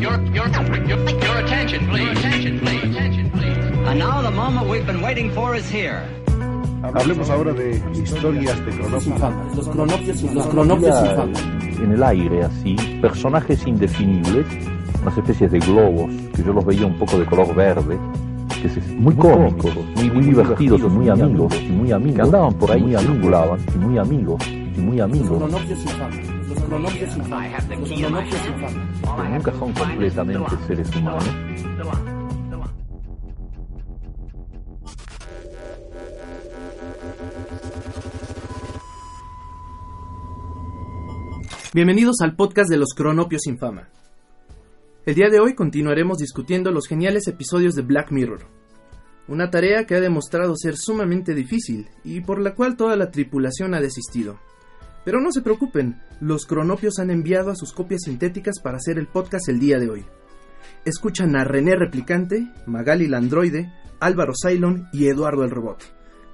Your, your, your, your attention, please. Attention, please. Attention, please. And now the moment we've been waiting for is here. Hablemos ahora de historias de cronopios. Los cronopios, los cronopios infames. en el aire, así, personajes indefinibles, unas especies de globos, que yo los veía un poco de color verde, que es muy cómicos, muy, muy divertidos y muy amigos, y muy amigos, que andaban por ahí, muy y muy amigos, y muy Los amigos, cronopios. Los nunca son completamente seres humanos. Bienvenidos al podcast de los Cronopios sin fama. El día de hoy continuaremos discutiendo los geniales episodios de Black Mirror, una tarea que ha demostrado ser sumamente difícil y por la cual toda la tripulación ha desistido. Pero no se preocupen, los Cronopios han enviado a sus copias sintéticas para hacer el podcast el día de hoy. Escuchan a René Replicante, Magali la Androide, Álvaro Cylon y Eduardo el Robot.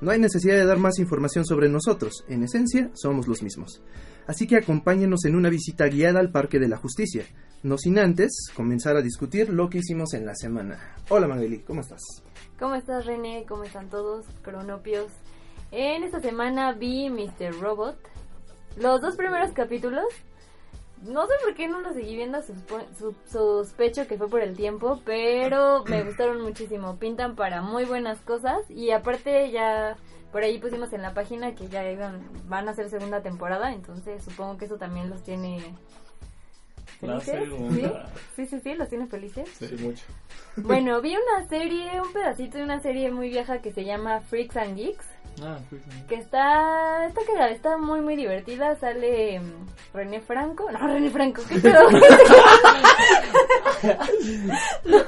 No hay necesidad de dar más información sobre nosotros, en esencia somos los mismos. Así que acompáñenos en una visita guiada al Parque de la Justicia, no sin antes comenzar a discutir lo que hicimos en la semana. Hola Magali, ¿cómo estás? ¿Cómo estás, René? ¿Cómo están todos, cronopios? En esta semana vi Mr. Robot. Los dos primeros capítulos. No sé por qué no los seguí viendo, sospecho que fue por el tiempo, pero me gustaron muchísimo. Pintan para muy buenas cosas y aparte ya por ahí pusimos en la página que ya iban, van a hacer segunda temporada, entonces supongo que eso también los tiene La felices. segunda. ¿Sí? sí, sí, sí, los tiene felices. Sí, mucho. Bueno, vi una serie, un pedacito de una serie muy vieja que se llama Freaks and Geeks, Ah, que está, está cagada, está muy muy divertida, sale mm, René Franco, no, René Franco, ¿qué pedo? no,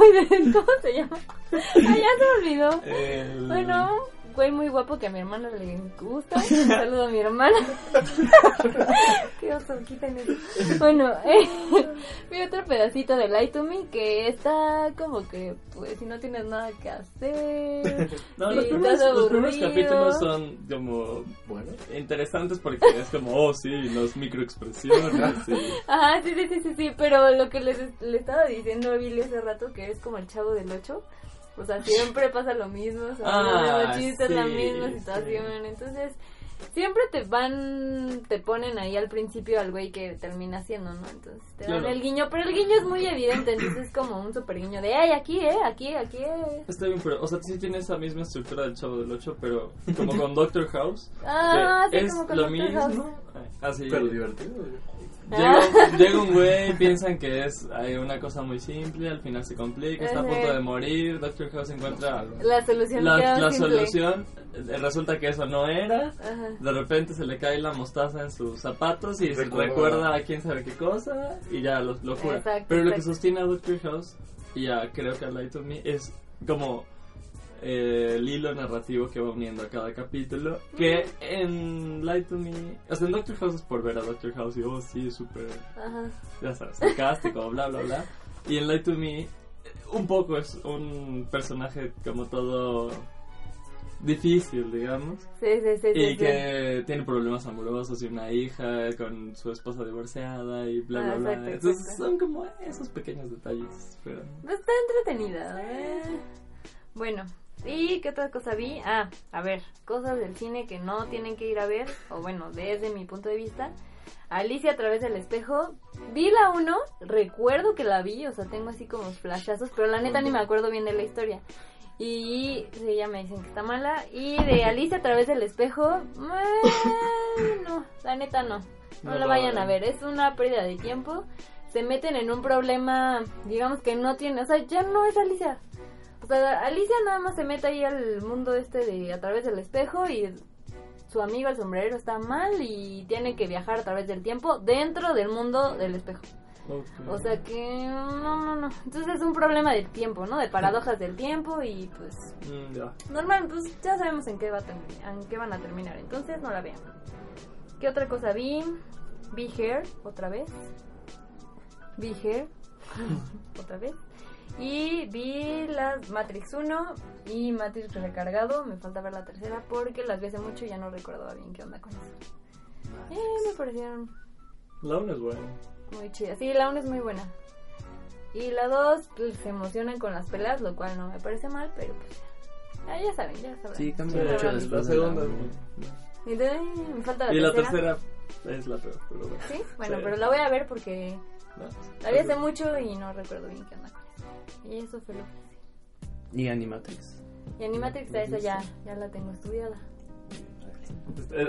¿cómo se llama? Ah, ya se me olvidó. El- Bueno, güey muy guapo que a mi hermana le gusta. Un saludo a mi hermana. Qué oso, eso. Bueno, eh, vi otro pedacito de Light to Me que está como que, pues, si no tienes nada que hacer. No, los primeros, los primeros aburrido. capítulos son como, bueno, interesantes porque es como, oh sí, los microexpresiones y... Ajá, sí, sí, sí, sí, sí, pero lo que les le estaba diciendo a Billy hace rato, que es como el chavo del 8, o sea, siempre pasa lo mismo, o sea, Ah, los mismos chistes, la sí, misma sí. situación, entonces siempre te van, te ponen ahí al principio al güey que termina haciendo, ¿no? Entonces te dan Claro. el guiño, pero el guiño es muy evidente, entonces es como un super guiño de, ay, aquí, eh, aquí, aquí, eh. Está bien, pero, o sea, sí tiene esa misma estructura del Chavo del 8, pero como con Doctor House. Ah, sí, es como con lo Doctor mismo. House. Así. Pero divertido. Llega, llega un güey, piensan que es hay una cosa muy simple, al final se complica, está a punto de morir, Doctor House encuentra algo. La solución La, solución eh, resulta que eso no era. Ajá. De repente se le cae la mostaza en sus zapatos y se Recuerda. a quién sabe qué cosa y ya lo, lo cura. Exacto, Pero lo que sostiene a Doctor House, y ya creo que a Light of Me, es como eh, el hilo narrativo que va uniendo a cada capítulo. Que en Light of Me, o sea, en Doctor House es por ver a Doctor House y oh, sí, súper ya sabes, sarcástico, bla, bla, bla. Y en Light to Me, un poco es un personaje como todo difícil, digamos. Sí, sí, sí, sí, Y sí. que tiene problemas amorosos y una hija con su esposa divorciada y bla, bla, Ah, bla. exacto, Entonces exacto. son como esos pequeños detalles. Pero... Está entretenida. ¿eh? Bueno, ¿y qué otra cosa vi? Ah, a ver, cosas del cine que no tienen que ir a ver, o bueno, desde mi punto de vista. Alicia a través del espejo. Vi la 1, recuerdo que la vi, o sea, tengo así como flashazos, pero la neta ni me acuerdo bien de la historia. Y sí, ya me dicen que está mala. Y de Alicia a través del espejo, eh, no, la neta no. No, No la vayan a ver, es una pérdida de tiempo. Se meten en un problema, digamos que no tiene, o sea, ya no es Alicia. O sea, Alicia nada más se mete ahí al mundo este de a través del espejo y su amigo el sombrerero está mal y tiene que viajar a través del tiempo dentro del mundo del espejo. O sea que no, no, no. Entonces es un problema del tiempo, ¿no? De paradojas del tiempo y pues Mm, normal, pues ya sabemos en qué va a en qué van a terminar. Entonces no la vean. ¿Qué otra cosa vi? Vi Hair otra vez. Vi Hair otra vez. Y vi las Matrix 1 y Matrix recargado. Me falta ver la tercera porque las vi hace mucho y ya no recordaba bien qué onda con eso. Eh, me parecieron La una es buena. muy chidas. Sí, la 1 es muy buena. Y la 2 pues, se emocionan con las peleas, lo cual no me parece mal, pero pues ya, ya saben, ya saben. Sí, Sí, cambia mucho la después de la segunda. uno. Y entonces, me falta la Y la tercera. tercera es la peor, pero bueno. Sí, bueno, Sí. pero la voy a ver porque No. la vi hace mucho y no recuerdo bien qué onda con eso. Y eso fue lo que hice. Y Animatrix. Y Animatrix, a esa ya, ya la tengo estudiada.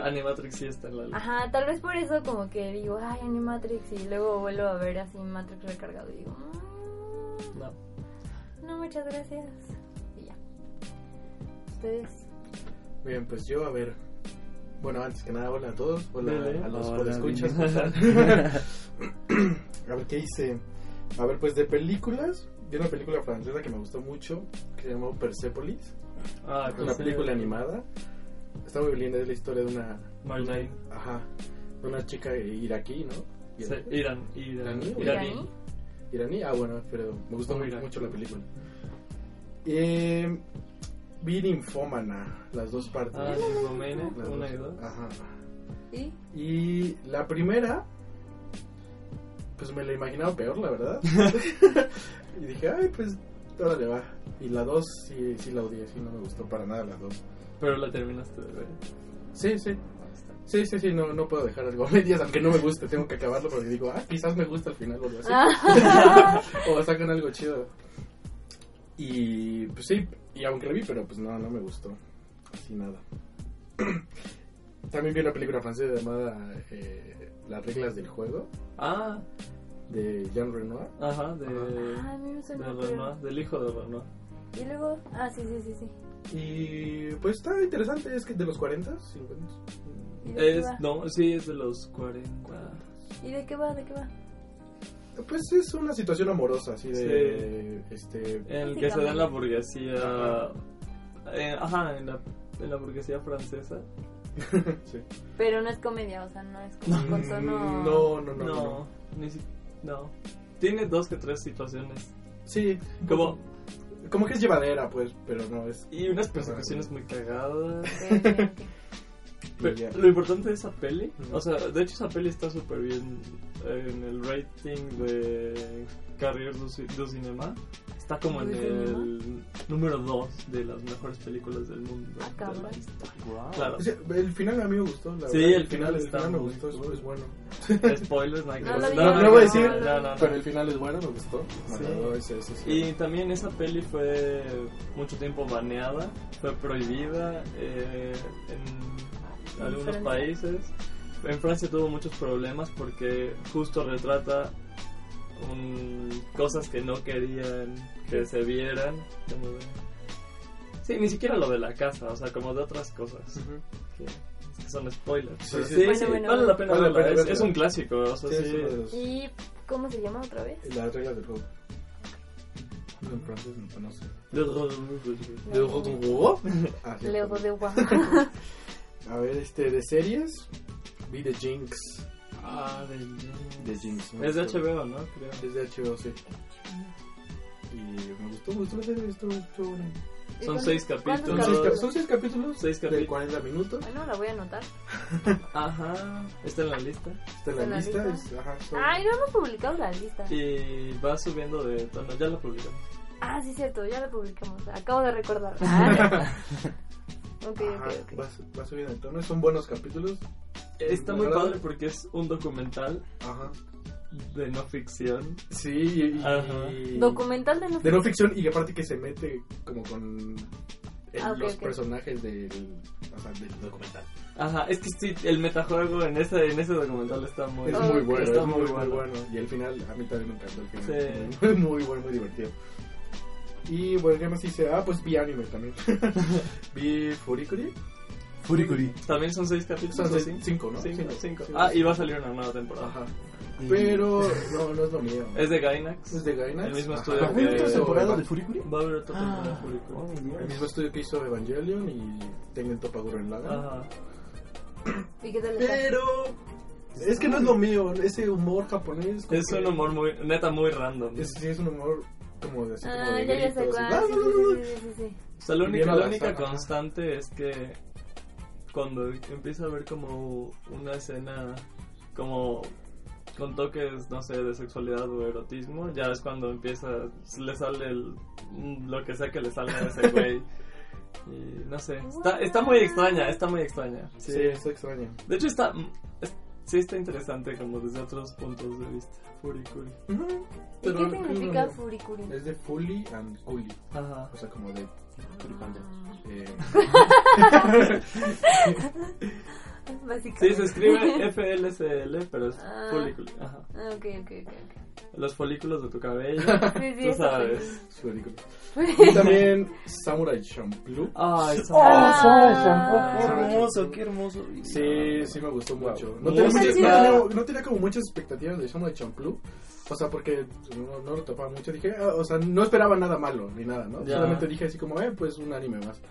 Animatrix sí está en la lista. Ajá, tal vez por eso como que digo, ay, Animatrix, y luego vuelvo a ver así Matrix recargado y digo, "Mm, No. no, muchas gracias. Y ya. Ustedes. Bien, pues yo, a ver. Bueno, antes que nada, hola a todos. Hola a los Hola, escuchas. a ver, ¿qué hice? A ver, pues de películas. Vi una película francesa que me gustó mucho, que se llamó Persepolis. Ah, Es una película animada. Está muy linda, es la historia de una... Marlene. Ajá. De una chica iraquí, ¿no? Sí, Irán. Irán. ¿Iraní? Iraní. Iraní. Ah, bueno, pero me gustó muy- mucho la película. Eh, vi Ninfómana, las dos partes. Ah, una y dos. Ajá. ¿Y? Y la primera, pues me la imaginaba peor, la verdad. y dije, ay, pues, órale va. Y la dos, sí, sí la odié, sí, no me gustó para nada las dos. Pero la terminaste de ver. Sí, sí. Sí, sí, sí, no, no puedo dejar algo a medias, aunque no me guste, tengo que acabarlo porque digo, ah, quizás me gusta al final o algo así. Ah. o sacan algo chido. Y pues sí, y aunque la vi, pero pues no, no me gustó. Así nada. También vi una película francesa llamada eh, Las reglas del juego, Ah, de Jean Renoir. ajá, de, Ah, de. Renoir, del hijo de Renoir. Y luego, ah, sí, sí, sí, sí. Y pues está interesante, es que de los 40, 50. ¿Y de qué Es, va? no, sí, es de los 40. ¿Y de qué va? ¿De qué va? Pues es una situación amorosa, así de. Este. En el que se da en la burguesía. Ajá. eh, ajá, en la, en la burguesía francesa. sí. Pero no es comedia, o sea, no es como con tono... No, no, no. No, no. ni si, no. Tiene dos que tres situaciones. Sí, Como, como que es llevadera, pues, pero no es. y unas persecuciones muy cagadas. Pero lo importante de esa peli, o sea, de hecho esa peli está súper bien en el rating de Carrier du, du Cinema. Está como en ¿Du el número 2 de las mejores películas del mundo. Ah, de cabrón. la historia. Claro. O sea, el final a mí me gustó. La Sí, verdad, el final el está final me gustó, es, cool. es bueno. Spoilers, no hay que No digas, No, no voy a decir, no, no, no, no. Pero el final es bueno, me gustó. Sí. ese sí. Y también esa peli fue mucho tiempo baneada, fue prohibida eh, en ¿En algunos Francia? países. En Francia tuvo muchos problemas porque justo retrata un- cosas que no querían que se vieran. como de- Sí, ni siquiera lo de la casa, o sea, como de otras cosas. Ujú. Que, que son spoilers. Sí, sí. sí, Bueno, sí, bueno, vale la pena vale la verla, pena es, es un clásico, o sea, los- ¿Y cómo se llama otra vez? Las reglas del juego. En francés, no, sé. Leo. ¿De. Leo de Gua. A ver, este, de series, vi The Jinx. Ah, de... Jinx. me Es de. HBO, ¿no? Creo. Es de HBO, sí. Y me gustó, me gustó la serie, estuvo, buena. ¿Y Son seis capítulos. Son seis, cap- capítulos? son seis capítulos Seis de capítulos. 40 minutos. Bueno, la voy a anotar. Ajá, está en la lista. Está en la ¿En la lista. lista? ajá, son- Ay, no hemos publicado la lista. Y va subiendo de tono, ya lo publicamos. Ah, sí, cierto, ya la publicamos. Acabo de recordar. Ok, Ajá, ok, ok. va, va subiendo el tono. Son buenos capítulos. Está muy padre porque es un documental Ajá. de no ficción. Sí, y, y- Ajá. y- Documental de no de no ficción y aparte que se mete como con el- Ah, ok, los ok. personajes del, o sea, del documental. Ajá, es que sí, el metajuego en ese, en ese documental está muy, Es muy bueno, Está es muy, muy muy bueno. bueno. Y el final, a mí también me encantó el final. Sí. Muy, muy bueno, muy divertido. Y bueno, ¿qué más hice? Ah, pues vi anime también. vi Furikuri. Furikuri. También son seis capítulos. Son ¿o seis- sí? cinco, ¿no? Cinco, Cinco. cinco. Ah, y va a salir una nueva temporada. Ajá. Pero no, no es lo mío. Es de Gainax. Es de Gainax. El mismo estudio ¿Va a haber que- otra hizo temporada de Furikuri? Va a haber otra temporada de Ah, Furikuri. oh. El mismo estudio que hizo Evangelion y Tengen Toppa Gurren Lagann. Ajá. ¿Y qué tal? Pero es que no es lo mío, ese humor japonés. Es que- un humor muy, neta, muy random. Es, sí, es un humor como de así como Ah, de ya, ya sé gritos, cuál. y- Sí, sí, sí. O sea, la única, la constante es que cuando empieza a ver como una escena como con toques, no sé, de sexualidad o erotismo, ya es cuando empieza, le sale el, lo que sea que le salga a ese güey. Y no sé, está, está muy extraña, está muy extraña. Sí, Sí. está extraño. De hecho está, es- sí está interesante como desde otros puntos de vista. Furikuri. ¿Y qué significa furikuri? Es de fully and coolie. Ajá. O sea, como de furipando. Eh, Básicamente. Sí, se escribe FLCL, pero es Ah. Furikuri. Ajá. Ah, ok, ok, ok. Los folículos de tu cabello. Sí, sí, Tú sabes. su ridículo. Y también Samurai Champloo. Ay, Ah. Qué hermoso, qué hermoso. Sí, sí me gustó mucho. No tenía, muchas- no tenía- no tenía como muchas expectativas de Samurai Champloo. O sea, porque no, no lo topaba mucho. Dije, ah, o sea, no esperaba nada malo ni nada, ¿no? Ya. Solamente dije así como, eh, pues un anime más.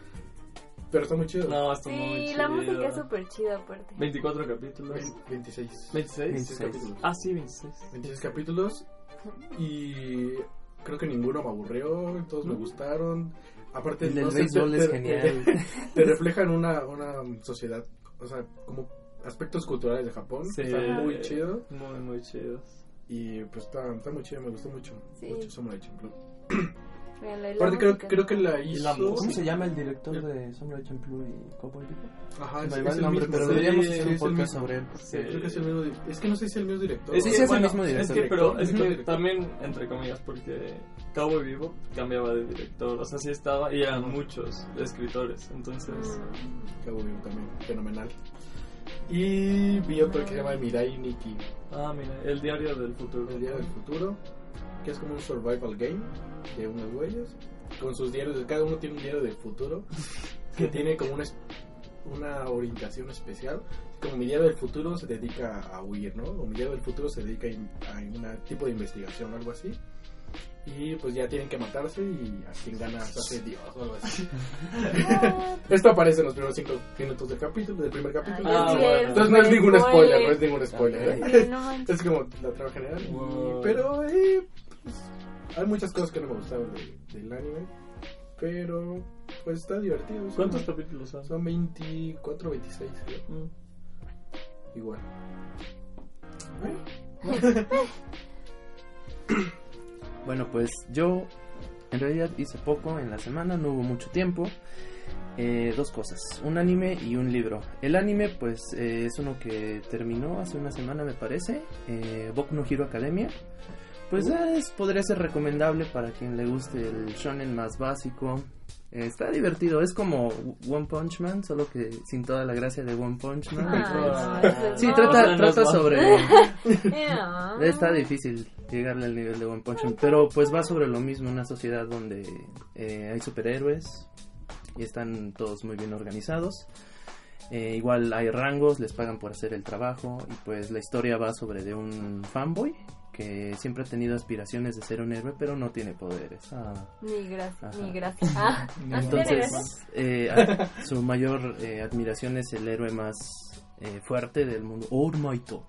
Pero está muy chido. No, está muy Sí, chido. la música es súper chida aparte. 24 capítulos. 26. 26. 26 capítulos. Ah, sí, 26. 26 capítulos. Y creo que ninguno me aburrió. Todos me gustaron. Aparte, El del no sé, béisbol te- es te- genial. Te, te reflejan una, una sociedad, o sea, como aspectos culturales de Japón. Sí. Está muy chido. Muy, muy chidos. Y pues está, está muy chido, me gustó mucho. Sí. Mucho Samurai Champloo. Aparte, creo, creo que la hizo. ¿Cómo se llama el director de Samurai Champloo y Cowboy Bebop? Ajá, es, el nombre, mismo. pero deberíamos hacer es un el podcast mismo. sobre él. Sí. Creo que es el mismo. Es que no sé si es el mismo director. Es el mismo Es director. que, pero es que también, entre comillas, porque Cowboy Vivo cambiaba de director. O sea, sí estaba, y eran muchos escritores. Entonces, Mm. Cowboy Bebop también, fenomenal. Y vi otro que se llama Mirai Nikki, ah, mira, el diario del futuro. el día del futuro, que es como un survival game de unos güeyes, con sus diarios, cada uno tiene un diario del futuro, que tiene como una, una orientación especial. Como mi diario del futuro se dedica a huir, ¿no? O mi diario del futuro se dedica a un tipo de investigación o algo así. Y pues ya tienen que matarse y a quien gana se hace Dios o algo así. Esto aparece en los primeros cinco minutos del capítulo, del primer capítulo. Ay, Ah, bueno. es, Entonces no es ningún spoiler, no es ningún spoiler. ¿eh? Sí, no. Es como la trama general. y- Wow. pero eh, pues, hay muchas cosas que no me gustaron de- del anime. Pero pues está divertido. son- ¿Cuántos capítulos son? Son 24, 26, creo. Mm. Igual. Bueno, pues yo en realidad hice poco en la semana, no hubo mucho tiempo. Eh, dos cosas, un anime y un libro. El anime, pues, eh, es uno que terminó hace una semana, me parece. Eh, Boku no Hero Academia. Pues es- podría ser recomendable para quien le guste el shonen más básico. Eh, está divertido, es como One Punch Man, solo que sin toda la gracia de One Punch Man. Ah, Pues, sí, no. trata, no, trata sobre... Está difícil llegarle al nivel de One Punch Man, pero pues va sobre lo mismo, una sociedad donde eh, hay superhéroes y están todos muy bien organizados. Eh, igual hay rangos, les pagan por hacer el trabajo y pues la historia va sobre de un fanboy que siempre ha tenido aspiraciones de ser un héroe, pero no tiene poderes. Ah. Ni gracias, ni gracias. Ah. Entonces, eh, a- su mayor eh, admiración es el héroe más eh, fuerte del mundo, Ormaito.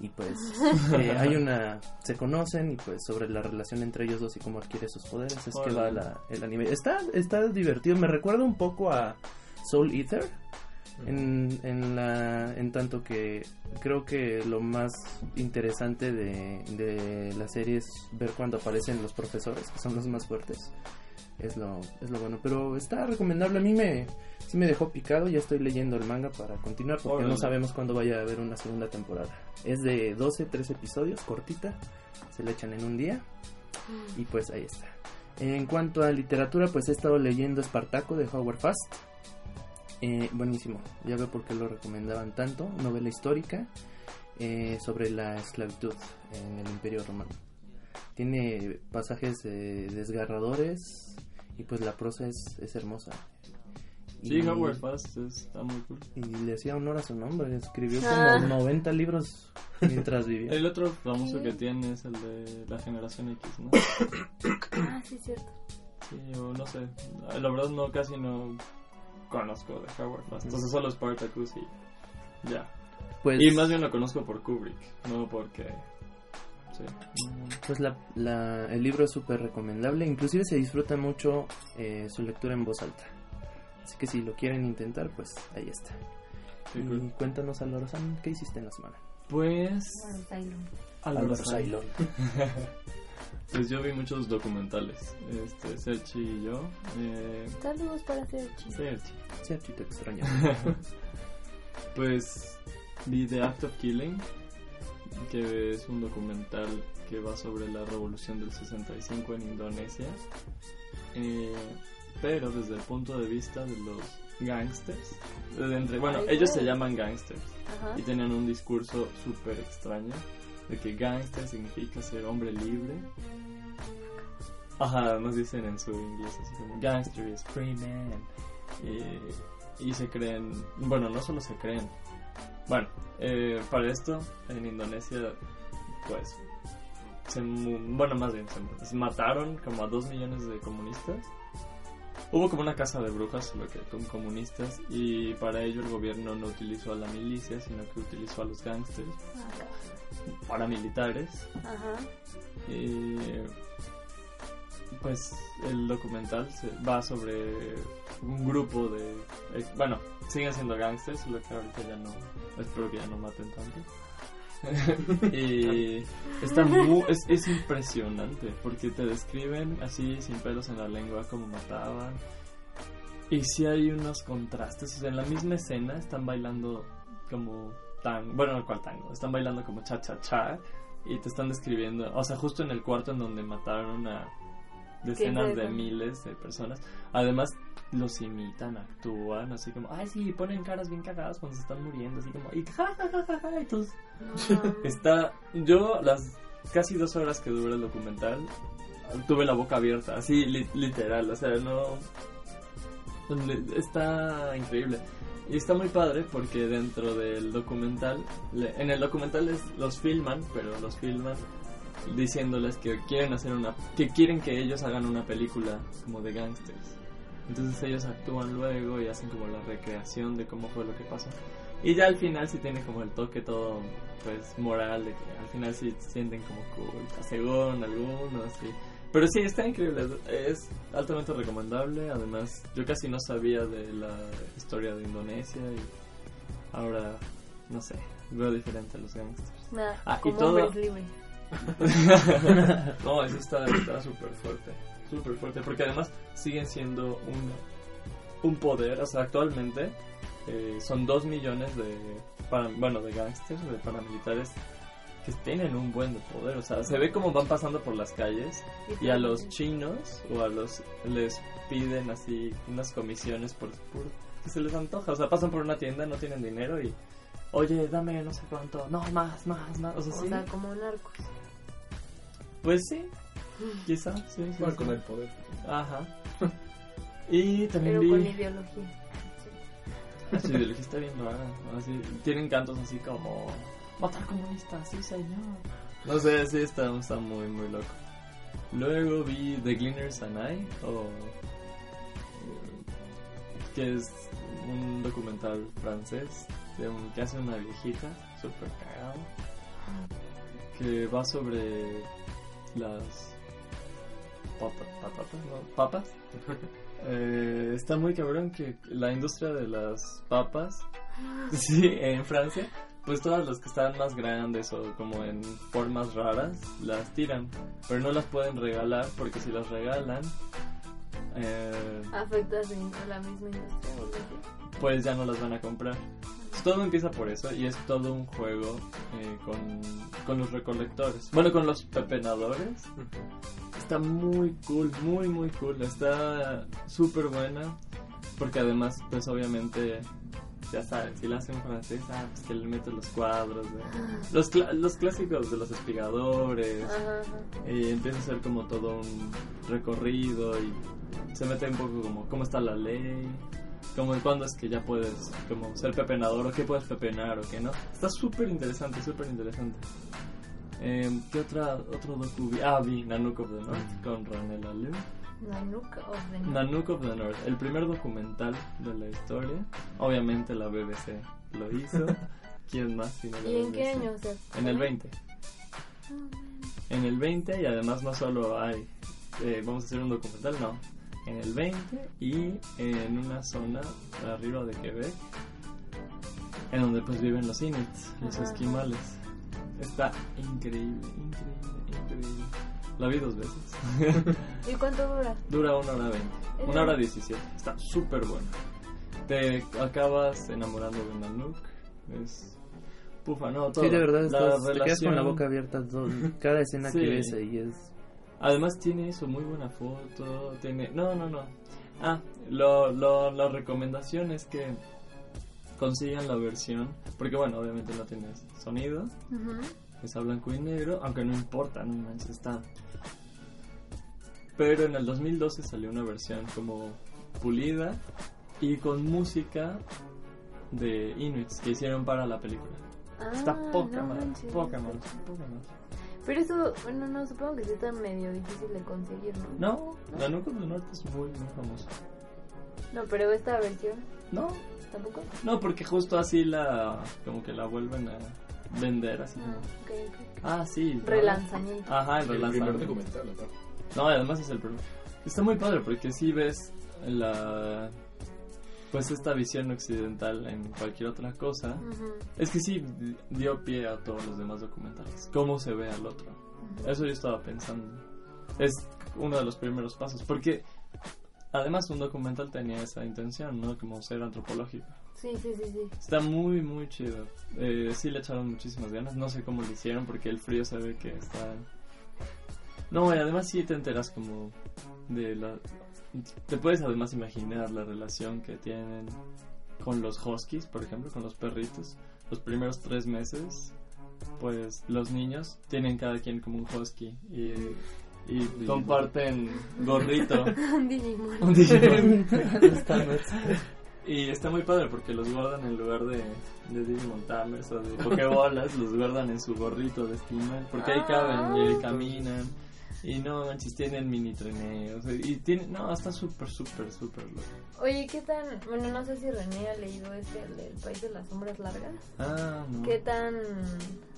Y pues eh, hay una, se conocen y pues sobre la relación entre ellos dos y cómo adquiere sus poderes es que va la- el anime. Está, está divertido, me recuerda un poco a Soul Eater. En, en, la, en tanto que creo que lo más interesante de, de la serie es ver cuando aparecen los profesores, que son los más fuertes. Es lo, es lo bueno. Pero está recomendable. A mí me, sí me dejó picado. Ya estoy leyendo el manga para continuar porque no sabemos cuándo vaya a haber una segunda temporada. Es de 12, 13 episodios, cortita. Se le echan en un día. Y pues ahí está. En cuanto a literatura, pues he estado leyendo Espartaco de Howard Fast. Eh, buenísimo, ya veo por qué lo recomendaban tanto. Novela histórica eh, sobre la esclavitud en el Imperio Romano. Tiene pasajes eh, desgarradores y pues la prosa es, es hermosa. Sí, Y- Howard Fast está muy cool. Y le hacía honor a su nombre, escribió Ah. como 90 libros mientras vivía. El otro famoso que tiene es el de la generación X, ¿no? Ah, sí, cierto. Sí, o no sé. La verdad no, casi no conozco de Howard. Entonces solo Spartacus y ya. Pues, Y más bien lo conozco por Kubrick, no porque... Sí. pues la, la- el libro es súper recomendable, inclusive se disfruta mucho eh, su lectura en voz alta. Así que si lo quieren intentar, pues ahí está. Y cool. cuéntanos, Alvaro San, ¿qué hiciste en la semana? Pues... Álvaro Álvaro. Pues yo vi muchos documentales. Este, Serchi y yo. Eh, Saludos para Serchi. Serchi. Ti te extraño. Pues vi The Act of Killing, que es un documental que va sobre la revolución del 65 en Indonesia, eh, pero desde el punto de vista de los gangsters. De entre, bueno, ellos se llaman gangsters Ajá. y tienen un discurso súper extraño de que gangster significa ser hombre libre. Ajá, nos dicen en su inglés así como gangster is free man. Y, y se creen, bueno, no solo se creen. Bueno, eh, para esto en Indonesia, pues, se, bueno, más bien, se mataron como a dos millones de comunistas. Hubo como una casa de brujas, lo que con comunistas, y para ello el gobierno no utilizó a la milicia, sino que utilizó a los gangsters, paramilitares, Ajá. y pues el documental se va sobre un grupo de eh, bueno siguen siendo gangsters lo que ahorita ya no espero que ya no maten tanto y está muy es, es impresionante porque te describen así sin pelos en la lengua como mataban. Y sí hay unos contrastes o sea en la misma escena están bailando como tan bueno cuál tango están bailando como cha cha cha y te están describiendo, o sea, justo en el cuarto en donde mataron a decenas de miles de personas. Además, los imitan, actúan, así como, ay, sí, ponen caras bien cagadas cuando se están muriendo, así como, y ja, ja, ja, ja, ja, y todos- No. Está, yo las casi dos horas que dura el documental, tuve la boca abierta, así, li- literal, o sea, no... Está increíble. Y está muy padre porque dentro del documental, en el documental es- los filman, pero los filman diciéndoles que quieren hacer una, que quieren que ellos hagan una película como de gangsters. Entonces ellos actúan luego y hacen como la recreación de cómo fue lo que pasó. Y ya al final sí tiene como el toque todo, pues, moral, de que al final sí sienten como culpa, según algunos, sí. Pero sí, está increíble, es, altamente recomendable, además yo casi no sabía de la historia de Indonesia y ahora, no sé, veo diferente a los gangsters. Nada, Ah, y como todo- hombres libres. no, eso está está súper fuerte, súper fuerte, porque además siguen siendo un, un poder, o sea, actualmente eh, son dos millones de, para- bueno, de gangsters, de paramilitares que tienen un buen de poder, o sea, se ve como van pasando por las calles y a los chinos o a los les piden así unas comisiones por, por que se les antoja, o sea, pasan por una tienda, no tienen dinero y oye, dame no sé cuánto, no, más, más, más, o sea, O sí, sea, como narcos. pues sí, quizá, sí, sí, con el poder. Ajá. Y también Pero con vi. ideología. Su ideología está bien rara. ¿no? Así, tienen cantos así como. Matar comunistas, sí, señor. No sé, sí, está, está muy, muy loco. Luego vi The Gleaners and I, o. eh, que es un documental francés de un, que hace una viejita, súper cagado, que va sobre las patatas, ¿no? papas. Eh, está muy cabrón que la industria de las papas, sí, en Francia, pues todas las que están más grandes o como en formas raras, las tiran, pero no las pueden regalar porque si las regalan, eh, Afecta a la misma industria. pues ya no las van a comprar. Todo empieza por eso y es todo un juego eh, con, con los recolectores. Bueno, con los pepenadores. Está muy cool, muy, muy cool. Está súper buena. Porque además, pues obviamente, ya sabes, si la hacen francés, ah, pues que le meten los cuadros. de- los, cla- los clásicos de los espigadores. Empieza a ser como todo un recorrido y se mete un poco como cómo está la ley, como cuándo es que ya puedes como ser pepenador o qué puedes pepenar o qué no. Está súper interesante, súper interesante. Eh, ¿Qué otra, otro docu vi? Ah, vi Nanook of the North con Ranela Liu. Nanook of the North. Nanook of the North, el primer documental de la historia. Obviamente la BBC lo hizo. ¿Quién más? sino la ¿Y en qué año? Sea, En el ¿fue? 20. En el 20 y además no solo hay, eh, vamos a hacer un documental, no. En el 20 y en una zona arriba de Quebec en donde pues viven los Inuits, los esquimales. Está increíble, increíble, increíble. La vi dos veces. ¿Y cuánto dura? Dura una hora veinte, una hora diecisiete. Está súper bueno. Te acabas enamorando de Nanook. Es... Pufa, no, todo. Sí, de verdad, La estás- te quedas con la relación- boca abierta todo- cada escena Sí. que ves ahí es... Además tiene eso, muy buena foto, tiene... No, no, no. Ah, lo, lo, la recomendación es que consigan la versión, porque bueno, obviamente no tiene sonido, Ujú. es a blanco y negro, aunque no importa, no manches, está... Pero en el 2012 salió una versión como pulida y con música de Inuits que hicieron para la película. Está Ah, poca no más, poca más, poca más. Pero eso, bueno, no, supongo que sí está medio difícil de conseguir, ¿no? No, la Nuca del Norte es muy, muy famosa. No, pero esta versión No, tampoco. No, porque justo así la. como que la vuelven a vender así. Ah. Ah, sí. ¿no? Relanzamiento. Ajá, el El primer relanzamiento. documental, aparte. No, además es el primero. Está muy padre porque sí ves la. Pues esta visión occidental en cualquier otra cosa. Es que sí di- dio pie a todos los demás documentales. Cómo se ve al otro. Eso yo estaba pensando. Es uno de los primeros pasos. Porque además un documental tenía esa intención, ¿no? Como ser antropológico. Sí, sí, sí, sí. Está muy, muy chido. Eh, sí le echaron muchísimas ganas. No sé cómo lo hicieron porque el frío se ve que está... No, y además sí te enteras como de la... Te puedes además imaginar la relación que tienen con los huskies, por ejemplo, con los perritos. Los primeros tres meses, pues los niños tienen cada quien como un husky y, y comparten gorrito. Un Digimon. Un Digimon. y está muy padre porque los guardan en lugar de, de Digimon Tamers o de Pokébolas, los guardan en su gorrito de esquimal porque ahí caben y ahí caminan. Y no manches, tienen mini treneos. Y tienen, no, está súper, súper, súper loco. Oye, ¿qué tan...? Bueno, no sé si René ha leído este, el País de las Sombras Largas. Ah, no. ¿Qué tan...?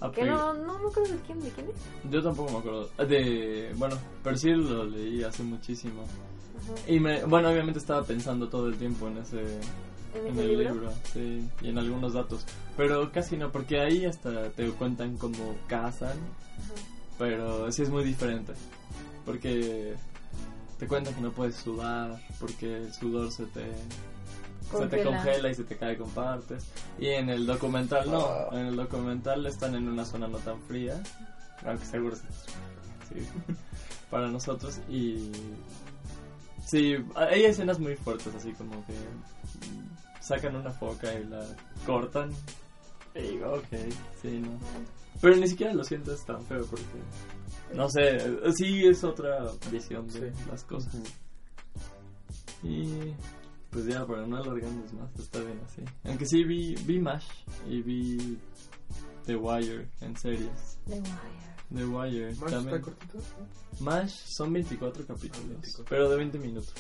Ah, Que no, no me acuerdo de quién, de quién es. Yo tampoco me acuerdo. De, bueno, pero sí lo leí hace muchísimo. Ajá. Y me, bueno, obviamente estaba pensando todo el tiempo en ese, ¿En en el libro? libro, sí, y en algunos datos. Pero casi no, porque ahí hasta te cuentan cómo cazan, pero sí es muy diferente. Porque te cuentan que no puedes sudar, porque el sudor se te, se te Congela. y se te cae con partes. Y en el documental no, Ah. en el documental están en una zona no tan fría, aunque seguro sí, para nosotros. Y sí, hay escenas muy fuertes, así como que sacan una foca y la cortan. Y digo, ok, sí, no. Pero ni siquiera lo sientes tan feo porque, no sé, sí es otra visión de Sí. las cosas. Y pues ya, para no alargarnos más, está bien así. Aunque sí vi, vi MASH y vi The Wire en series. The Wire. The Wire ¿Más está también. cortito? MASH son 24 capítulos, 24. pero de 20 minutos.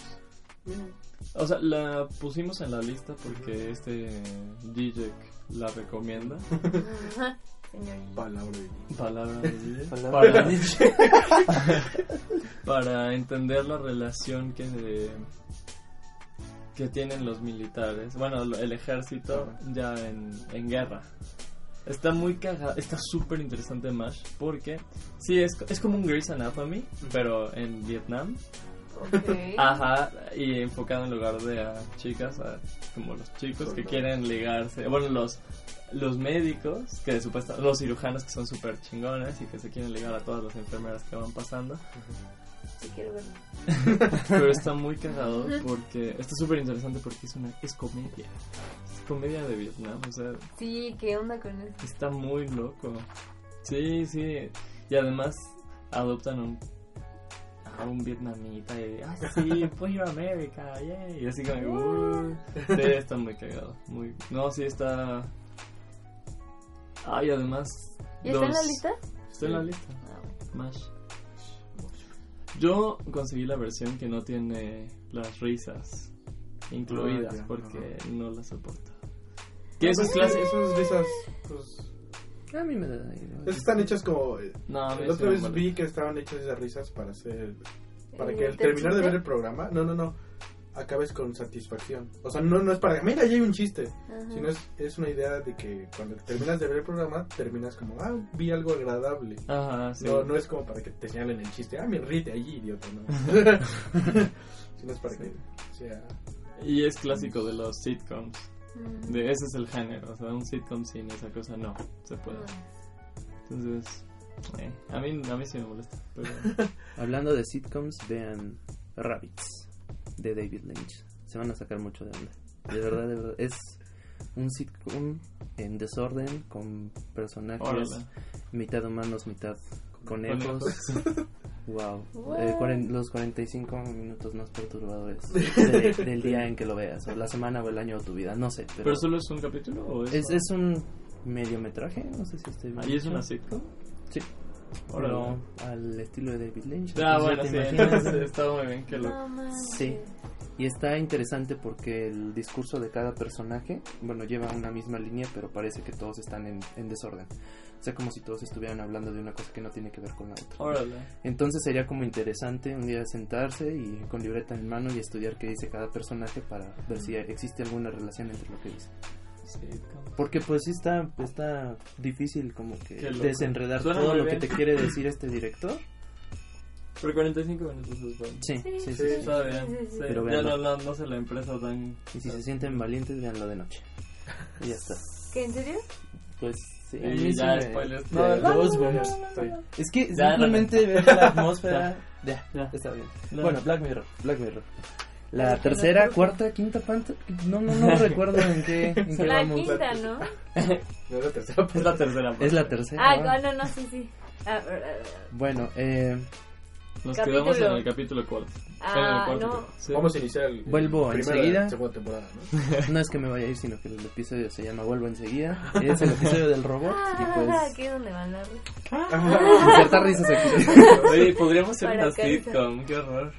O sea, la pusimos en la lista porque este DJ la recomienda. Señorita. Palabra de Palabra de DJ. Palabra para entender la relación que que tienen los militares, bueno, el ejército ya en, en guerra. Está muy cagada, está súper interesante MASH porque sí, es, es como un Grey's Anatomy, pero en Vietnam. Ajá, y enfocado en lugar de a chicas, a como los chicos que quieren ligarse, bueno, los los médicos, que supuestamente, los cirujanos que son súper chingones y que se quieren ligar a todas las enfermeras que van pasando. Sí, quiero verlo. Pero está muy cagado porque está súper interesante porque es una es comedia. Es comedia de Vietnam, o sea, Sí, ¿qué onda con eso? está muy loco. Sí, sí. Y además adoptan un a un vietnamita y ah sí, pues ir a América, yay. Y así como uh, sí, está muy cagado, muy No, sí está Ay, además ¿Y está en la los- lista? Está en la lista. Ah. Mash. Yo conseguí la versión que no tiene las risas incluidas Ah, ya, porque no las soporto. Que eso es clásico. Esas risas, pues. A mí me da... esas están hechas como. No, a mí La sí otra me vez molesta. vi que estaban hechas esas risas para hacer. Para ¿El que al terminar de ver el programa. No, no, no. acabes con satisfacción. O sea, no, no es para, mira, ya hay un chiste, Ajá. sino es, es una idea de que cuando terminas de ver el programa, terminas como, ah, vi algo agradable. Ajá, sí. No, no es como para que te señalen el chiste, ah, me ríete allí, idiota, no. sino es para que sea... Y es clásico de los sitcoms. Mm. De ese es el género. O sea, un sitcom sin esa cosa no se puede. No. Entonces, eh, a, mí, a mí sí me molesta. Pero Hablando de sitcoms, vean Rabbits de David Lynch. Se van a sacar mucho de onda. De verdad, de verdad. Es un sitcom en desorden con personajes órale. mitad humanos, mitad conejos. Conejos. Wow. Eh, cuaren- los 45 minutos más perturbadores de- del día en que lo veas, o la semana o el año de tu vida, no sé. Pero, ¿Pero solo es un capítulo o es, es, es un mediometraje, no sé si estoy bien. ¿Ahí es una sitcom? Sí. Pero al estilo de David Lynch. Ah, entonces, bueno, ¿te sí. imaginas? Está muy bien que lo... No. Sí. Y está interesante porque el discurso de cada personaje, bueno, lleva una misma línea, pero parece que todos están en, en desorden. O sea, como si todos estuvieran hablando de una cosa que no tiene que ver con la otra. Órale. Entonces sería como interesante un día sentarse y con libreta en mano y estudiar qué dice cada personaje para ver si existe alguna relación entre lo que dice. Porque pues sí está, está difícil como que desenredar Suena todo lo que te quiere decir este director. Pero 45 minutos es bueno. Sí, Sí, sí, sí. sí, sí. Está bien. sí. Pero ya no, no, no sé la empresa tan... Y si se sienten valientes, véanlo de noche. Y ya está. ¿Qué, en serio? Pues sí. Y ya, spoilers. No, Es que Ya, simplemente no, no. ver la atmósfera. ya, Ya. está bien. No. Bueno, Black Mirror. Black Mirror. La tercera, cuarta, quinta panta. No, no, no recuerdo en qué, en qué La vamos. quinta, ¿no? No es la tercera Es la tercera parte. Es la tercera. Ah, no, no, sí, sí. Ah, ah, ah, Bueno, eh, Nos Capítulo. quedamos en el capítulo cuarto. Ah, no. Sí. Vamos a iniciar el, Vuelvo el enseguida. segunda temporada, ¿no? no es que me vaya a ir, sino que el episodio se llama Vuelvo enseguida. Es el episodio del robot. Y Ah, pues. aquí es donde van las Insertar risas aquí. Oye, podríamos ser Para una sitcom. Qué horror.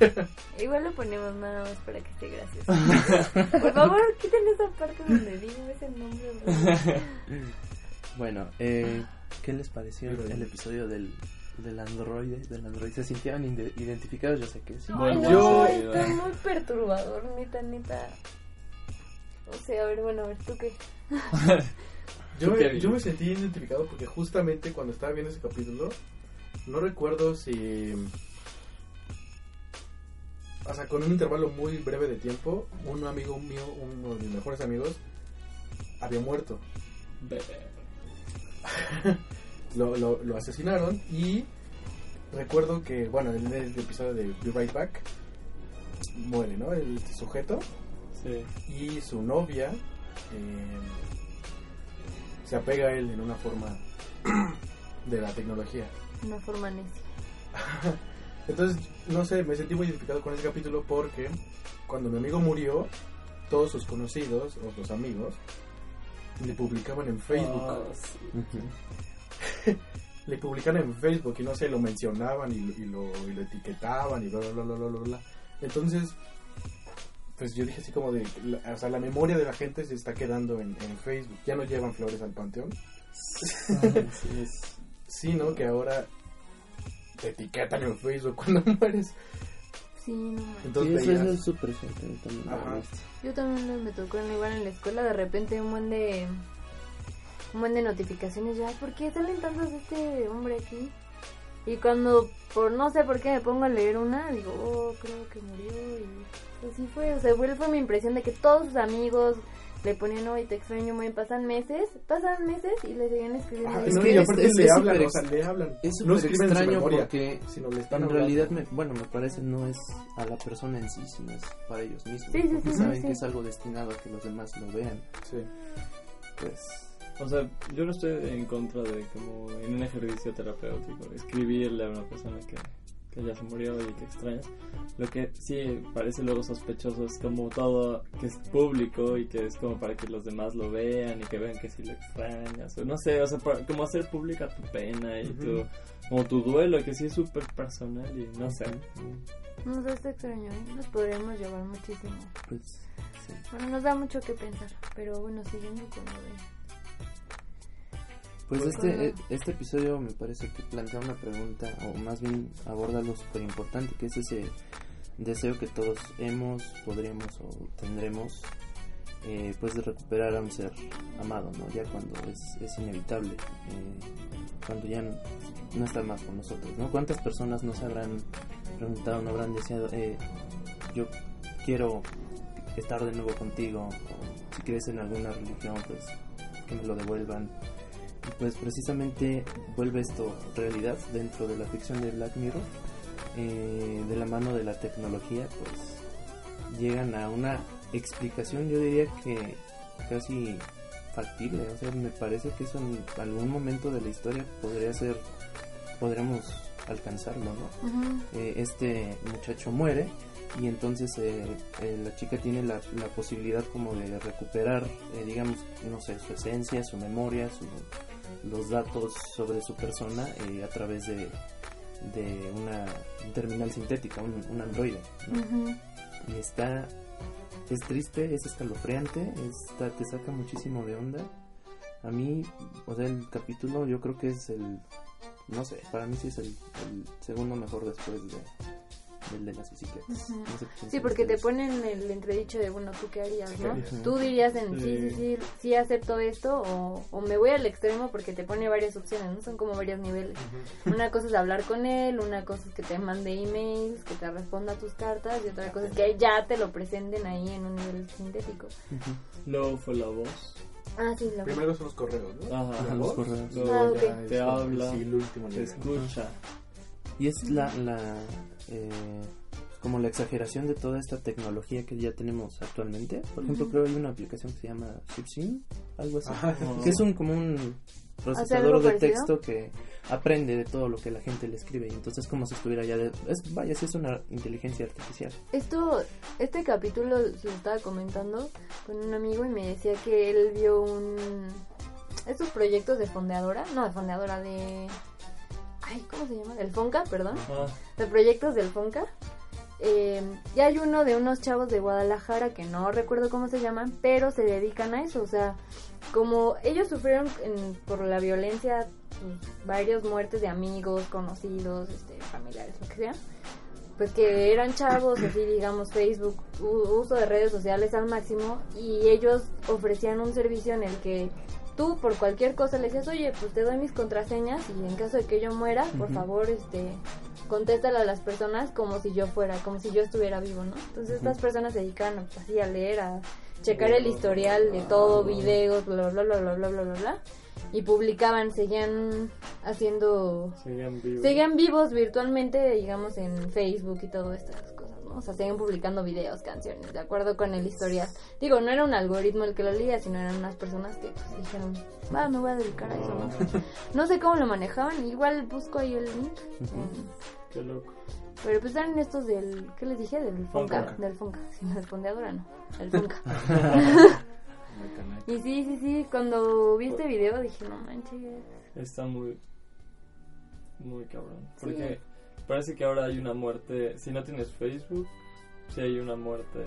Igual lo ponemos nada más para que esté gracioso. Por favor, quiten esa parte donde digo ese nombre. Bueno, eh, ¿qué les pareció el episodio del, del androide? Del androide? ¿Se sintieron identificados? Yo sé que sí. Ay, Bueno, no, yo- está muy perturbador, neta, neta. O sea, a ver, bueno, a ver, ¿tú qué? Yo ¿Tú me, yo me sentí identificado porque justamente cuando estaba viendo ese capítulo, no recuerdo si... O sea, con un intervalo muy breve de tiempo, un amigo mío, uno de mis mejores amigos, había muerto. Lo, lo, lo asesinaron y recuerdo que, bueno, en el episodio de Be Right Back, muere, ¿no? El sujeto Sí. y su novia eh, se apega a él en una forma de la tecnología. Una forma necia. Entonces, no sé, me sentí muy identificado con ese capítulo porque cuando mi amigo murió, todos sus conocidos o sus amigos le publicaban en Facebook. Ah, sí. Le publicaban en Facebook y no sé, lo mencionaban y, lo- y lo, y lo etiquetaban y bla, bla, bla, bla, bla. Entonces, pues yo dije así como de, la- o sea, la memoria de la gente se está quedando en, en Facebook. Ya no llevan flores al panteón. Sí, Sí, ¿no? Que ahora te etiquetan en Facebook cuando mueres. Sí, no manches. Sí, Entonces eso, es súper también. Yo también me tocó en- igual en la escuela, de repente un buen de un buen de notificaciones ya, ¿por qué salen tantos de este hombre aquí? Y cuando por no sé por qué me pongo a leer una, digo, oh, creo que murió y así fue, o sea, fue, fue mi impresión de que todos sus amigos le ponían, hoy te extraño muy, pasan meses, pasan meses y le seguían escribiendo. Ah, Es no, que y es- aparte es- le es hablan, o sea, le hablan. Es no extraño memoria, porque sino le están en hablando. realidad, me, bueno, me parece no es a la persona en sí, sino es para ellos mismos. Sí, sí, porque sí, saben sí. que es algo destinado a que los demás lo vean. Sí. Pues O sea, yo no estoy en contra de como en un ejercicio terapéutico, escribirle a una persona que, que ya se murió y que extrañas. Lo que sí parece luego sospechoso es como todo que es público y que es como para que los demás lo vean y que vean que sí lo extrañas. O no sé, o sea, para- como hacer pública tu pena y tu, como tu duelo, que sí es súper personal y no sé. No sé, está extraño, ¿eh? nos podríamos llevar muchísimo. pues sí. Bueno, nos da mucho que pensar, pero bueno, siguiendo con lo de... Pues Pues este, eh, este episodio me parece que plantea una pregunta, o más bien aborda algo súper importante, que es ese deseo que todos hemos, podríamos o tendremos, eh, pues de recuperar a un ser amado, ¿no? Ya cuando es, es inevitable, eh, cuando ya no, no está más con nosotros, ¿no? ¿Cuántas personas nos habrán preguntado, no habrán deseado, eh, yo quiero estar de nuevo contigo, o si crees en alguna religión, pues que me lo devuelvan. Y pues precisamente vuelve esto realidad dentro de la ficción de Black Mirror, eh, de la mano de la tecnología, pues llegan a una explicación, yo diría que casi factible, o sea, me parece que eso en algún momento de la historia podría ser, podríamos alcanzarlo, ¿no? Eh, este muchacho muere y entonces eh, eh, la chica tiene la, la posibilidad como de recuperar, eh, digamos, no sé, su esencia, su memoria, su- los datos sobre su persona eh, a través de, de una terminal sintética, un, un androide. Y está, es triste, es escalofriante, está, te saca muchísimo de onda. A mí, o sea, el capítulo yo creo que es el, no sé, para mí sí es el, el segundo mejor después de, del de las bicicletas. No sé qué Sí, porque te ponen el entredicho de, bueno, ¿tú qué harías, no? harías? Tú dirías en, sí, sí, Sí. sí, sí acepto esto o, o me voy al extremo porque te pone varias opciones, ¿no? Son como varios niveles. Una cosa es hablar con él, una cosa es que te mande emails, que te responda a tus cartas y otra cosa es que ya te lo presenten ahí en un nivel sintético. Luego fue la voz. Ah, sí, la Primero son los correos, ¿no? Ajá, La los voz, correos. Luego Ah, ya ok. es te habla, Sí, el último te escucha. Y es la, la eh, como la exageración de toda esta tecnología que ya tenemos actualmente. Por ejemplo, creo hay una aplicación que se llama ShipSyn, algo así. Ajá. que es un como un procesador de texto que aprende de todo lo que la gente le escribe y entonces como si estuviera ya de, es vaya si es una inteligencia artificial Esto, este capítulo se lo estaba comentando con un amigo y me decía que él vio un... Estos proyectos de fondeadora, no de fondeadora, de... Ay, ¿cómo se llama? Del Fonca, perdón. Ah, de proyectos del Fonca. Eh, ya hay uno de unos chavos de Guadalajara que no recuerdo cómo se llaman, pero se dedican a eso. O sea, como ellos sufrieron en- por la violencia pues, varios muertes de amigos, conocidos, este, familiares, lo que sea. Pues que eran chavos, así digamos, Facebook, uso de redes sociales al máximo, y ellos ofrecían un servicio en el que tú por cualquier cosa le decías, oye, pues te doy mis contraseñas y en caso de que yo muera, por favor, este, contéstale a las personas como si yo fuera, como si yo estuviera vivo, ¿no? Entonces estas personas se dedican pues, así a leer, a checar el historial de todo, videos, bla, bla, bla, bla, bla, bla, bla, bla, y publicaban, seguían haciendo seguían vivos. Seguían vivos virtualmente, digamos, en Facebook y todas estas O sea, siguen publicando videos, canciones, de acuerdo con el historial. Digo, no era un algoritmo el que lo leía, sino eran unas personas que pues, dijeron, va, me voy a dedicar a eso, ¿no? No sé cómo lo manejaban, igual busco ahí el link. en- Qué loco. Pero pues eran estos del, ¿qué les dije? Del Fonca, Fonca. del Fonca, sin la fondeadora, no, el Fonca. Canal. y sí, sí, sí, cuando vi este video dije, no manches. Está muy. Muy cabrón. Porque parece que ahora hay una muerte. Si no tienes Facebook, sí hay una muerte.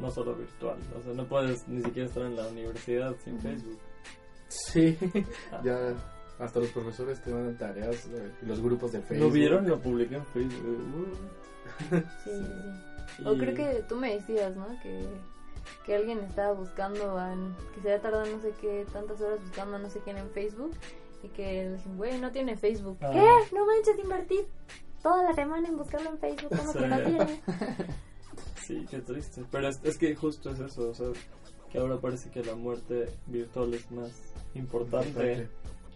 No solo virtual. O sea, no puedes ni siquiera estar en la universidad sin Facebook. Sí, Ah. ya hasta los profesores te mandan tareas eh, y los grupos de Facebook. ¿Lo vieron? Lo publiqué en Facebook. Uh. Sí, sí. Y- O creo que tú me decías, ¿no? Que, que alguien estaba buscando, a- que se había tardado no sé qué, tantas horas buscando a no sé quién en Facebook. Y que dicen, güey, no tiene Facebook. Ah. ¿Qué? No manches, invertí toda la semana en buscarlo en Facebook. ¿Cómo que no Sí. tiene? Sí, qué triste. Pero es, es que justo es eso. O sea, que ahora parece que la muerte virtual es más importante. Importante.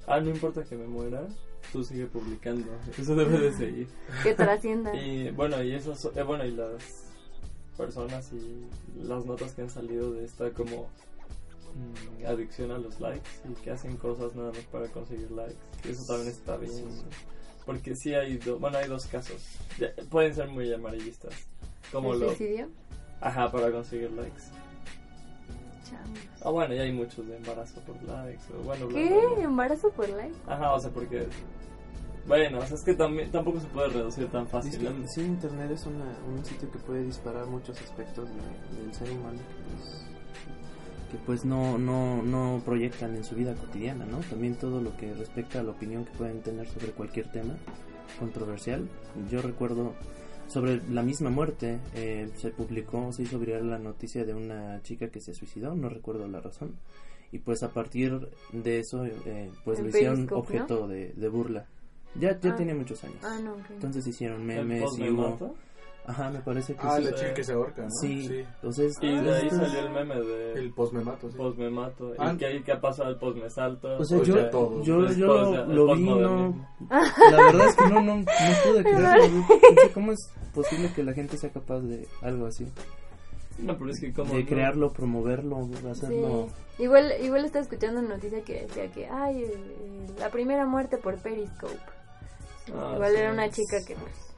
Ah, no importa que me muera. Tú sigue publicando. Eso debe de seguir. Que trascienda. Y bueno, y esas, eh, bueno, y las personas y las notas que han salido de esta como mm, adicción a los likes y que hacen cosas nada más para conseguir likes. Y eso también está bien. Porque sí hay, do- bueno, hay dos casos. Ya- pueden ser muy amarillistas. Como ¿El lo... suicidio? Ajá, para conseguir likes. Ah, bueno, ya hay muchos de embarazo por likes. O bueno, bla, ¿Qué? bla, bla. ¿Embarazo por like? Ajá, o sea, porque... Bueno, o sea, es que también, tampoco se puede reducir tan Es fácil. que sí, Internet es una, un sitio que puede disparar muchos aspectos de- del ser humano que pues, que pues no, no, no proyectan en su vida cotidiana, ¿no? También todo lo que respecta a la opinión que pueden tener sobre cualquier tema controversial. Yo recuerdo sobre la misma muerte. Eh, se publicó, se hizo viral la noticia de una chica que se suicidó, no recuerdo la razón. Y pues a partir de eso, eh, pues le hicieron objeto de, de burla. Ya, ya Ah. tenía muchos años. Ah, no, ok. Entonces hicieron ¿El memes y hubo... Ajá, me parece que Ah, sí. la chica que se ahorca, ¿no? Sí, entonces... Y de ahí esto- salió el meme de El post me mato, sí. post me mato. Ah. Y que ahí que ha pasado el post me salto. O sea, Pues yo, ya todo. yo, yo lo, lo vi, no... La verdad es que no, no, no pude creerlo. Yo ¿Cómo es posible que la gente sea capaz de algo así? No, pero es que como... De no- crearlo, promoverlo, hacerlo... Sí. Igual, igual estaba escuchando una noticia que decía que, ay, eh, la primera muerte por Periscope. Ah, igual sí. era una chica que, pues,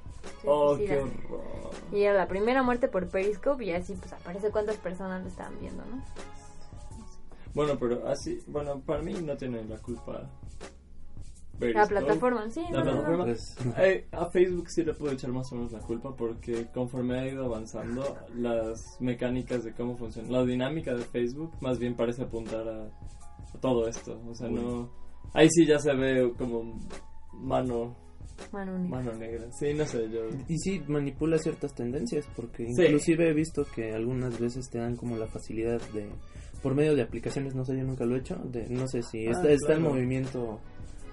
Oh, qué horror. Y era la primera muerte por Periscope y así, pues, aparece cuántas personas lo estaban viendo, ¿no? Bueno, pero así... Bueno, para mí no tiene la culpa... La Periscope. plataforma, sí, La no, no, no. plataforma. Pues, Eh, a Facebook sí le puedo echar más o menos la culpa porque conforme ha ido avanzando las mecánicas de cómo funciona, la dinámica de Facebook más bien parece apuntar a, a todo esto. O sea, no... Ahí sí ya se ve como mano, Mano negra. mano negra. Sí, no sé, yo... Y sí, manipula ciertas tendencias, porque Sí. inclusive he visto que algunas veces te dan como la facilidad de, por medio de aplicaciones, no sé, yo nunca lo he hecho, de, no sé si Ah, está, está el claro. movimiento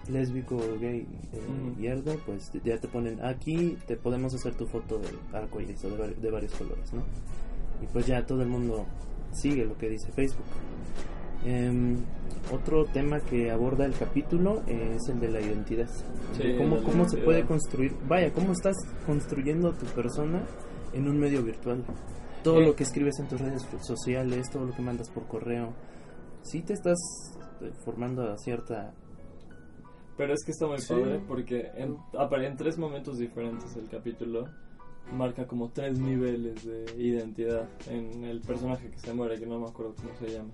lésbico, gay eh, y algo, pues ya te ponen aquí, te podemos hacer tu foto de arco iris o de, de varios colores, ¿no? Y pues ya todo el mundo sigue lo que dice Facebook. Em, otro tema que aborda el capítulo eh, es el de la identidad. Sí, ¿Cómo, la cómo se puede construir? Vaya, ¿cómo estás construyendo tu persona en un medio virtual? Todo Eh. lo que escribes en tus redes sociales, todo lo que mandas por correo. Sí te estás eh, formando a cierta... Pero es que está muy Sí. padre porque en, en tres momentos diferentes el capítulo marca como tres niveles de identidad en el personaje que se muere, que no me acuerdo cómo se llama.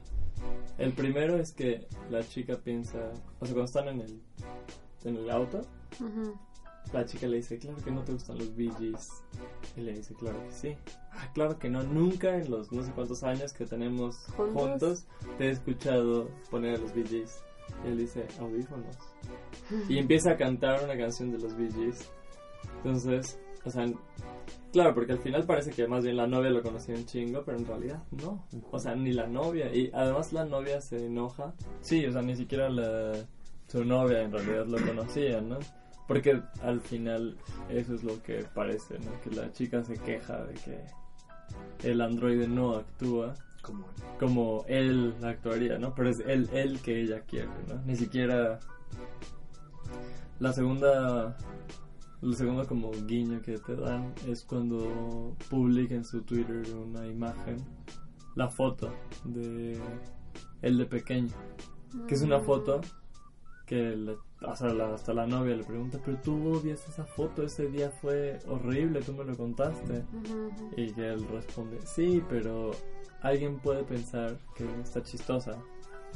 El primero es que la chica piensa, o sea, cuando están en el, en el auto, Ujú. la chica le dice, claro que no te gustan los Bee Gees. Y le dice, claro que sí. Ah, claro que no, nunca en los no sé cuántos años que tenemos Juntos. juntos, te he escuchado poner a los Bee Gees. Y él dice, audífonos. Y empieza a cantar una canción de los Bee Gees. Entonces, o sea, claro, porque al final parece que más bien la novia lo conocía un chingo, pero en realidad no. O sea, ni la novia. Y además la novia se enoja. Sí, o sea, ni siquiera la, su novia en realidad lo conocía, ¿no? Porque al final eso es lo que parece, ¿no? Que la chica se queja de que el androide no actúa Como como él actuaría, ¿no? Pero es él, él que ella quiere, ¿no? Ni siquiera la segunda el segundo como guiño que te dan es cuando publica en su Twitter una imagen la foto de él de pequeño que es una foto que le- hasta, la, hasta la novia le pregunta pero tú odias esa foto ese día fue horrible tú me lo contaste y que él responde, sí, pero alguien puede pensar que está chistosa.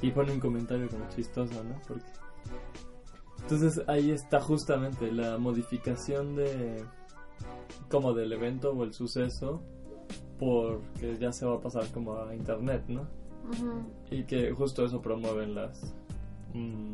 Y pone un comentario como chistosa, ¿no? Porque... Entonces ahí está justamente la modificación de... como del evento o el suceso porque ya se va a pasar como a internet, ¿no? Y que justo eso promueven las... mm,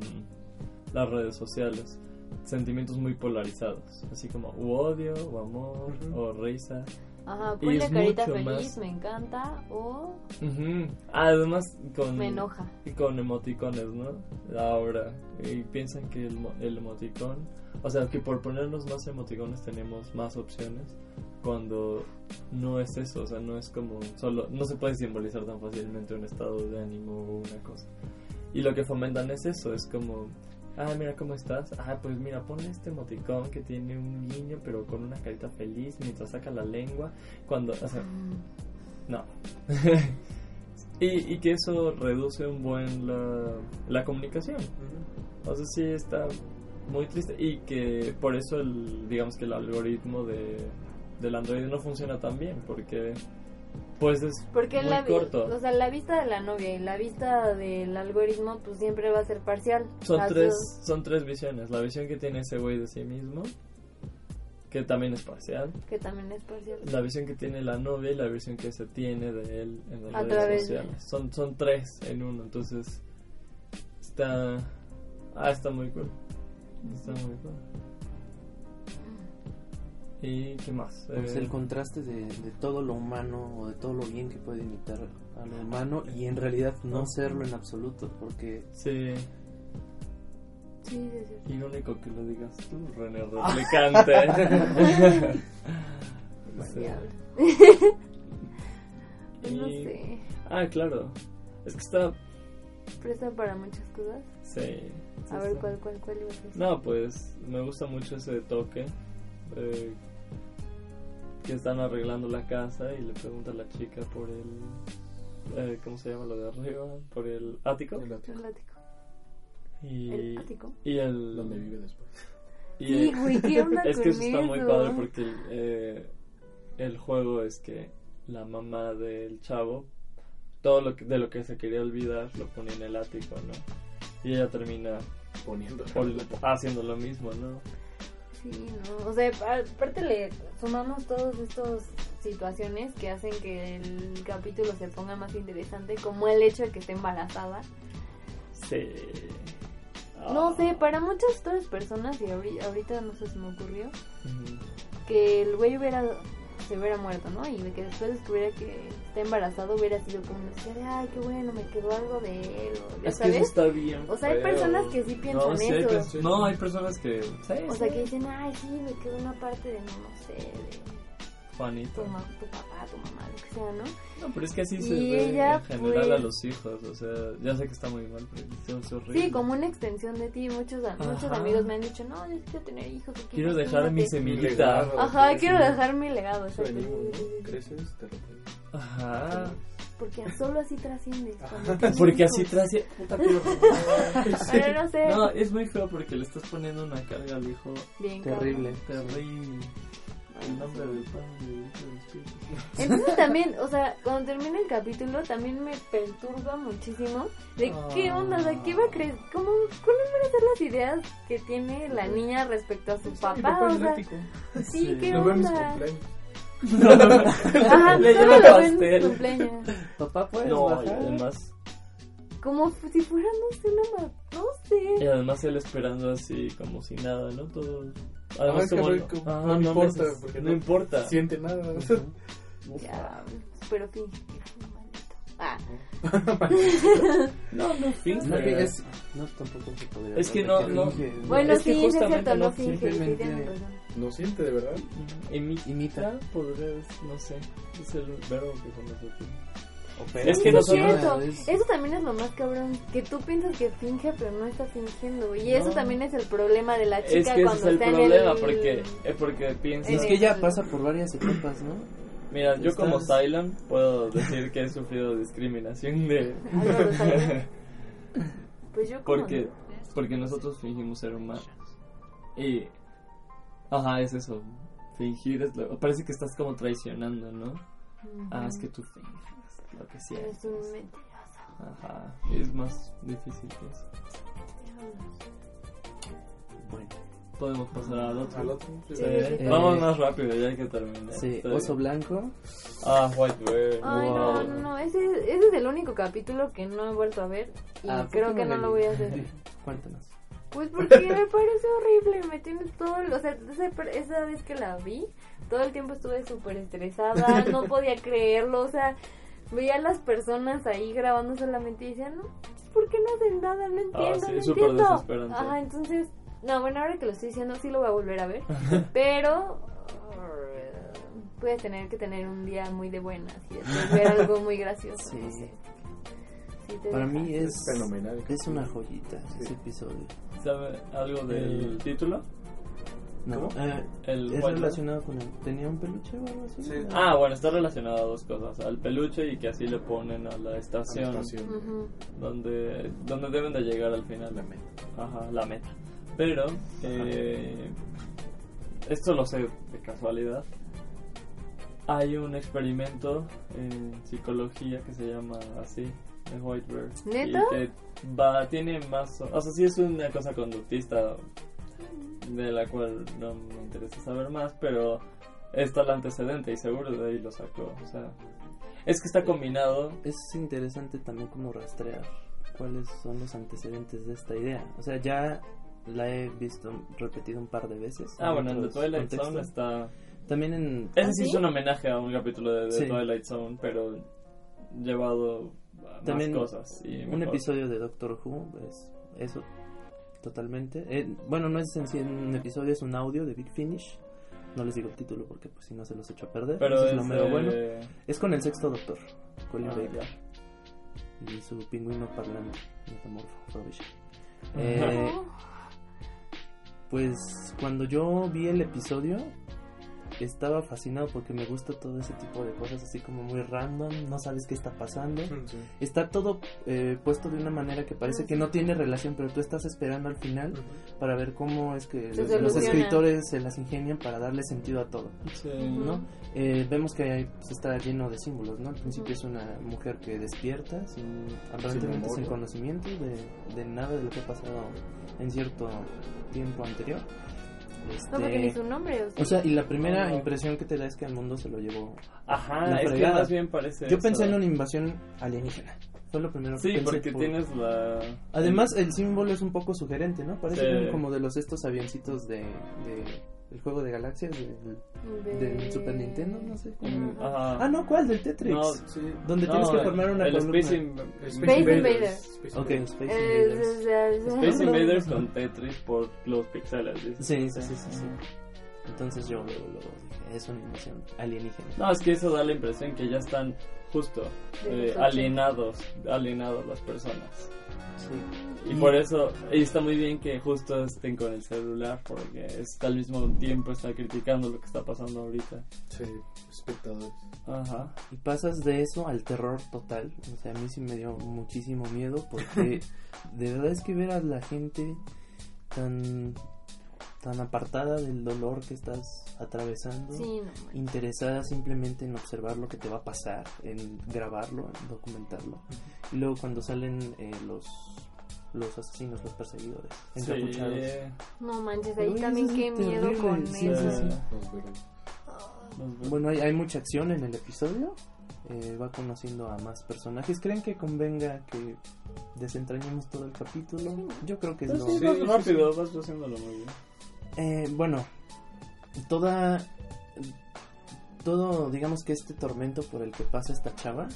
las redes sociales. Sentimientos muy polarizados, así como u odio, o amor, o risa. Ajá, ponle es carita feliz, más- me encanta, o Ujú. Además con me enoja. y con emoticones, ¿no? Ahora y piensan que el, el emoticón, o sea, que por ponernos más emoticones tenemos más opciones cuando no es eso, o sea, no es como solo no se puede simbolizar tan fácilmente un estado de ánimo o una cosa. Y lo que fomentan es eso, es como Ah, mira cómo estás. Ah, pues mira, ponle este emoticón que tiene un guiño, pero con una carita feliz mientras saca la lengua. Cuando, o sea, no. y, y que eso reduce un buen la, la comunicación. O sea, sí está muy triste. Y que por eso, el, digamos que el algoritmo de, del Android no funciona tan bien, porque pues es Porque muy la, corto. o sea, la vista de la novia y la vista del algoritmo, pues siempre va a ser parcial. Son Las tres, dos, son tres visiones. La visión que tiene ese güey de sí mismo, que también es parcial. que también es parcial. La visión que tiene la novia y la visión que se tiene de él en las A redes través de- sociales. Son, son tres en uno, entonces está... Ah, está muy cool. Está muy cool. ¿Y qué más? Pues Eh, el contraste de, de todo lo humano o de todo lo bien que puede imitar a lo humano y en realidad no serlo en absoluto porque Sí, Sí, sí, sí. irónico que lo digas tú, René Replicante. Pues no Y- sé. Ah, claro. Es que está... Presta para muchas cosas. Sí. sí, A ver. ¿cuál, cuál, cuál? No, pues me gusta mucho ese toque. eh, que están arreglando la casa y le pregunta a la chica por el. eh, ¿Cómo se llama lo de arriba? Por el ático. El ático, El ático. Y, El ático. y el. donde vive después. y Sí, el- güey, ¿qué onda es que eso está muy padre porque el, eh, el juego es que la mamá del chavo, todo lo que, de lo que se quería olvidar, lo pone en el ático, ¿no? Y ella termina Poniendo. haciendo lo mismo, ¿no? Sí, no. O sea, aparte le sumamos todas estas situaciones que hacen que el capítulo se ponga más interesante, como el hecho de que esté embarazada. Sí. No Ah. sé, para muchas otras personas, y ahori- ahorita no sé si me ocurrió, que el güey hubiera se hubiera muerto, ¿no? Y de que después descubriera que está embarazado hubiera sido como una de, ay, qué bueno, me quedó algo de él, o ya Es que eso sabes. está bien. O sea, hay personas que sí piensan no, sí eso. no, hay personas que. Sí, O sí. sea, que dicen, ay, sí, me quedó una parte de, no, no sé, de Juanito. tu, ma- tu papá, tu mamá, lo que sea, ¿no? No, pero es que así se Y ve ella, en general pues- a los hijos. O sea, ya sé que está muy mal, pero es- horrible. Sí, como una extensión de ti. Muchos, muchos amigos me han dicho, no, yo quiero tener hijos. Quiero dejar mi imagínate". semillita. legado. Ajá, quiero dejar mi legado. Venimos, ¿no? Creces, te reproduces. Ajá. Porque solo así trasciendes. Porque así horror. Pero no sé. No, es muy feo porque le estás poniendo una carga al hijo Bien, terrible. terrible. El nombre del Padre del. Entonces también, o sea, cuando termina el capítulo también me perturba muchísimo de qué onda, o sea, qué va a creer, cómo, cuáles van a ser las ideas que tiene la niña respecto a su Mi papá, papá o sea, sí, Sí. qué Lo onda. Ajá, Le pastel. papá puedes No, bajar además, Como si fuera, no sé, una no sé. y además él esperando así como si nada, ¿no? Todo. Ah, Además, es que como, no- como- ajá, no no importa, neces- porque no no- importa. Siente nada. Ya, pero que maldito. Ah, No, no finge. no digas no tampoco se podría Es que no- no- finge. bueno, es que sí, sí es cierto, no no, finge, sí, simplemente-. No siente de verdad. Imita, Imita. podría, no sé, es el verbo que con nosotros. Opera. Es que Eso es cierto. es- Eso también es lo más cabrón. Que tú piensas que finge, pero no está fingiendo. Y eso No. también es el problema de la chica Es que ese cuando es el está problema, en el. porque, eh, porque piensas... es que ella pasa por varias etapas no Mira, yo como Cylon puedo decir que he sufrido discriminación de... Cylon. Pues yo como. porque, porque nosotros fingimos ser humanos. Y... Ajá, es eso. Fingir es lo... Parece que estás como traicionando, ¿no? Ujú. Ah, es que tú finges lo que Eres sientes. un mentiroso. Ajá, es más difícil que eso. bueno Podemos pasar al otro. Al otro. Sí, Sí, sí, sí. Vamos Eh, más rápido, ya hay que terminar. sí Está oso bien. blanco Ah, White Bear. Ay, wow. no, no, no. Ese, ese es el único capítulo que no he vuelto a ver. Y Ah, ¿por creo que no lo voy a hacer. cuéntanos Pues porque me parece horrible, me tiene todo, el- o sea, esa, esa vez que la vi, todo el tiempo estuve súper estresada, no podía creerlo, o sea, veía a las personas ahí grabando solamente y decía, no, ¿por qué no hacen nada? No entiendo, Ah, sí, no súper entiendo. desesperante. Ajá, entonces, no, bueno, ahora que lo estoy diciendo sí lo voy a volver a ver, pero uh, puedes tener que tener un día muy de buenas y ver algo muy gracioso, Sí. no sé. Sí para deja. mí es Es fenomenal. es una joyita Sí. ese episodio ¿Sabe algo del Eh, título? No eh, El es White relacionado con el tenía un peluche o algo así Sí. Ah, bueno, está relacionado a dos cosas. Al peluche y que así le ponen a la A la estación. Donde, donde deben de llegar al final. La meta. Ajá, la meta. Pero, eh, esto lo sé de casualidad. Hay un experimento en psicología que se llama así, de White Bear. ¿Neta? Y que va, tiene más... O sea, sí es una cosa conductista de la cual no me interesa saber más, pero está el antecedente y seguro de ahí lo sacó. O sea, es que está combinado es interesante también como rastrear cuáles son los antecedentes de esta idea. O sea, ya la he visto repetido un par de veces. Ah, en bueno, de otros Twilight Zone está... También en... Ese ¿Ah, sí es un homenaje a un capítulo de, de Sí. Twilight Zone, pero llevado a También más cosas. Y un mejor. episodio de Doctor Who es eso, totalmente. Eh, bueno, no es en sí un episodio, es un audio de Big Finish. No les digo el título porque pues si no se los echo a perder. Pero Eso es, lo mero eh, bueno. Es con el sexto Doctor, Colin Ah, Baker. y su pingüino parlante metamorfo. Eh, pues cuando yo vi el episodio estaba fascinado porque me gusta todo ese tipo de cosas así como muy random, no sabes qué está pasando. Sí. Está todo eh, puesto de una manera que parece que no tiene relación, pero tú estás esperando al final para ver cómo es que los, escritores se las ingenian para darle sentido a todo. Sí. ¿no? Eh, vemos que hay- pues, está lleno de símbolos, ¿no? Al principio es una mujer que despierta sin, aparentemente sin memoria. conocimiento de, de nada de lo que ha pasado en cierto tiempo anterior. Este, No, porque ni su nombre. O sea, o sea, y la primera No. impresión que te da es que al mundo se lo llevó. Ajá, La es que más bien parece Yo eso. pensé en una invasión alienígena. Fue lo primero que Sí, pensé. porque por- tienes la... Además, el símbolo es un poco sugerente, ¿no? Parece Sí. como de los estos avioncitos de, de el juego de galaxias del, de- del Super Nintendo, no sé. Mm. Ah, no, ¿cuál? Del Tetris. No, Sí. Donde no, tienes que formar una el columna. Space, In- Space Invaders. Space Ok, Invaders. Space Eh, Invaders. Space Invaders con Tetris por los pixeles. Sí, sí, sí, sí, sí. Entonces yo luego, luego dije, es una invasión alienígena. No, es que eso da la impresión que ya están justo eh, alienados, alienados las personas. Sí. Y por eso, y está muy bien que justo estén con el celular, porque está al mismo tiempo está criticando lo que está pasando ahorita. Sí, espectadores. Ajá. Y pasas de eso al terror total. O sea, a mí sí me dio muchísimo miedo porque de verdad es que ver a la gente tan tan apartada del dolor que estás atravesando, Sí, no, interesada simplemente en observar lo que te va a pasar, en grabarlo, en documentarlo. Y luego cuando salen eh, los los asesinos, los perseguidores, encapuchados. Sí. No manches, ahí Uy, también qué miedo terrible, con sí, eso. Bueno, hay, hay mucha acción en el episodio. eh, va conociendo a más personajes. ¿Creen que convenga que desentrañemos todo el capítulo? Yo creo que es Pues lo... sí, Sí, vas sí, rápido, vas haciéndolo muy bien. Eh, bueno, toda... Todo, digamos que este tormento por el que pasa esta chava,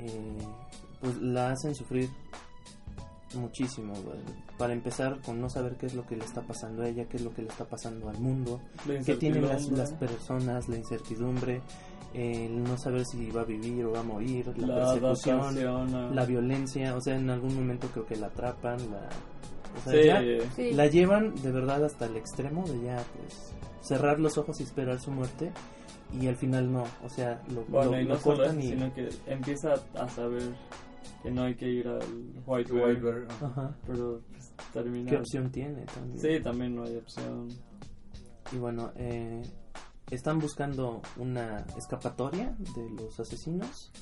eh, pues la hacen sufrir muchísimo. Para empezar, con no saber qué es lo que le está pasando a ella, qué es lo que le está pasando al mundo. Que tienen las, las personas, la incertidumbre, el no saber si va a vivir o va a morir, la, la persecución, la violencia, o sea, en algún momento creo que la atrapan, la, o sea, Sí, ya Sí. la llevan de verdad hasta el extremo de ya pues cerrar los ojos y esperar su muerte y al final no, o sea, lo, bueno, lo- y no lo solo cortan eso, y... sino que empieza a saber que no hay que ir al White White Bear. Ajá. pero pues, termina... ¿Qué opción tiene también? Sí, también no hay opción. Y bueno, eh, están buscando una escapatoria de los asesinos.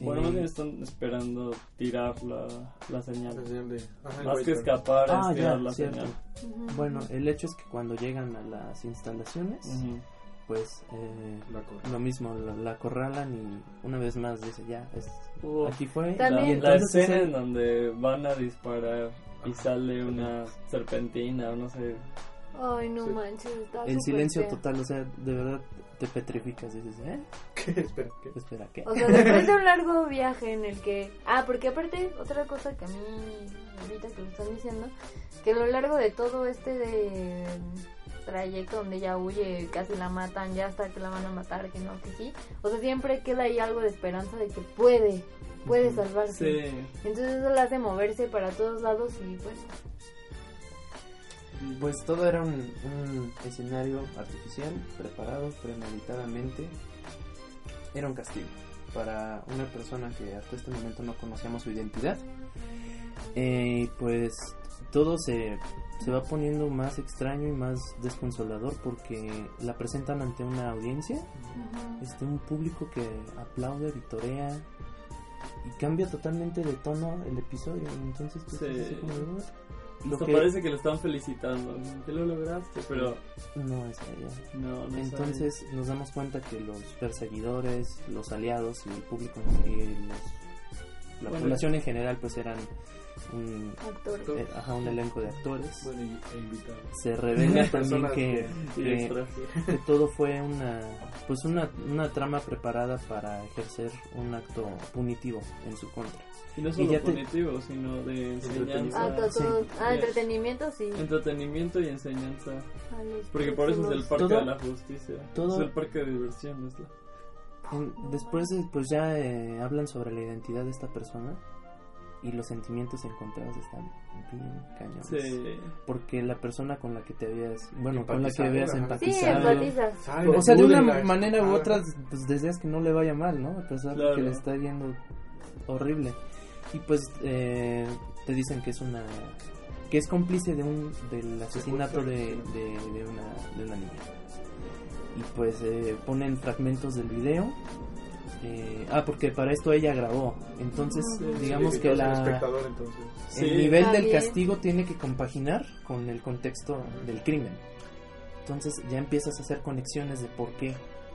Bueno, más bien están esperando tirar la, la señal. La señal de- ajá, el Más que escapar Ah, es tirar ya, la cierto. señal. Bueno, el hecho es que cuando llegan a las instalaciones, pues eh, lo mismo, la, la acorralan y una vez más dice, ya, es, Hubo aquí fue. También- y la, escena es en donde van a disparar y sale una serpentina o no sé. Ay, no Sí. manches, está el silencio total, o sea, de verdad te petrificas, dices, ¿eh? ¿Qué? Espera, ¿qué? Espera, ¿qué? O sea, después de un largo viaje en el que... Ah, porque aparte, otra cosa que a mí, ahorita que lo están diciendo, que a lo largo de todo este de trayecto donde ella huye, casi la matan, ya hasta que la van a matar, que no, que sí. O sea, siempre queda ahí algo de esperanza de que puede, puede salvarse. Sí. Entonces eso la hace moverse para todos lados y pues... Pues todo era un, un escenario artificial, preparado premeditadamente. Era un castigo para una persona que hasta este momento no conocíamos su identidad. Eh, pues todo se, se va poniendo más extraño y más desconsolador porque la presentan ante una audiencia, este, un público que aplaude, vitorea y cambia totalmente de tono el episodio. Entonces, pues, Sí. como. Lo Hasta que parece que lo están felicitando. Que lo lograste, pero no no, no Entonces nos damos cuenta que los perseguidores, los aliados y el público y los- la Bueno. población en general pues eran un, Actores. eh, ajá, un elenco de actores. Bueno, y, e invitados. Se revela también que, que todo fue una pues una, una trama preparada para ejercer un acto punitivo en su contra. Y no Y solo ya te- punitivo, sino de enseñanza. Ah, todo, Sí. ah, entretenimiento, sí. Entretenimiento y enseñanza. A los Porque por eso es el parque Todo- de la justicia. todo- Es el parque de diversión. Es la... En- después de- pues ya eh, hablan sobre la identidad de esta persona y los sentimientos encontrados están bien cañones. Sí. Porque la persona con la que te habías, bueno, con la que Empatizado, habías ajá. Sí, o sea, de una manera u ah, otra, pues deseas que no le vaya mal, ¿no? A pesar de Claro. que le está yendo horrible. Y pues eh, te dicen que es una que es cómplice de un del asesinato de, de, de una de una niña. Y pues eh, ponen fragmentos del video. eh, ah, porque para esto ella grabó. Entonces, Sí, digamos sí, que el la espectador, entonces. Sí. el nivel del bien. castigo tiene que compaginar con el contexto del crimen. Entonces ya empiezas a hacer conexiones de por qué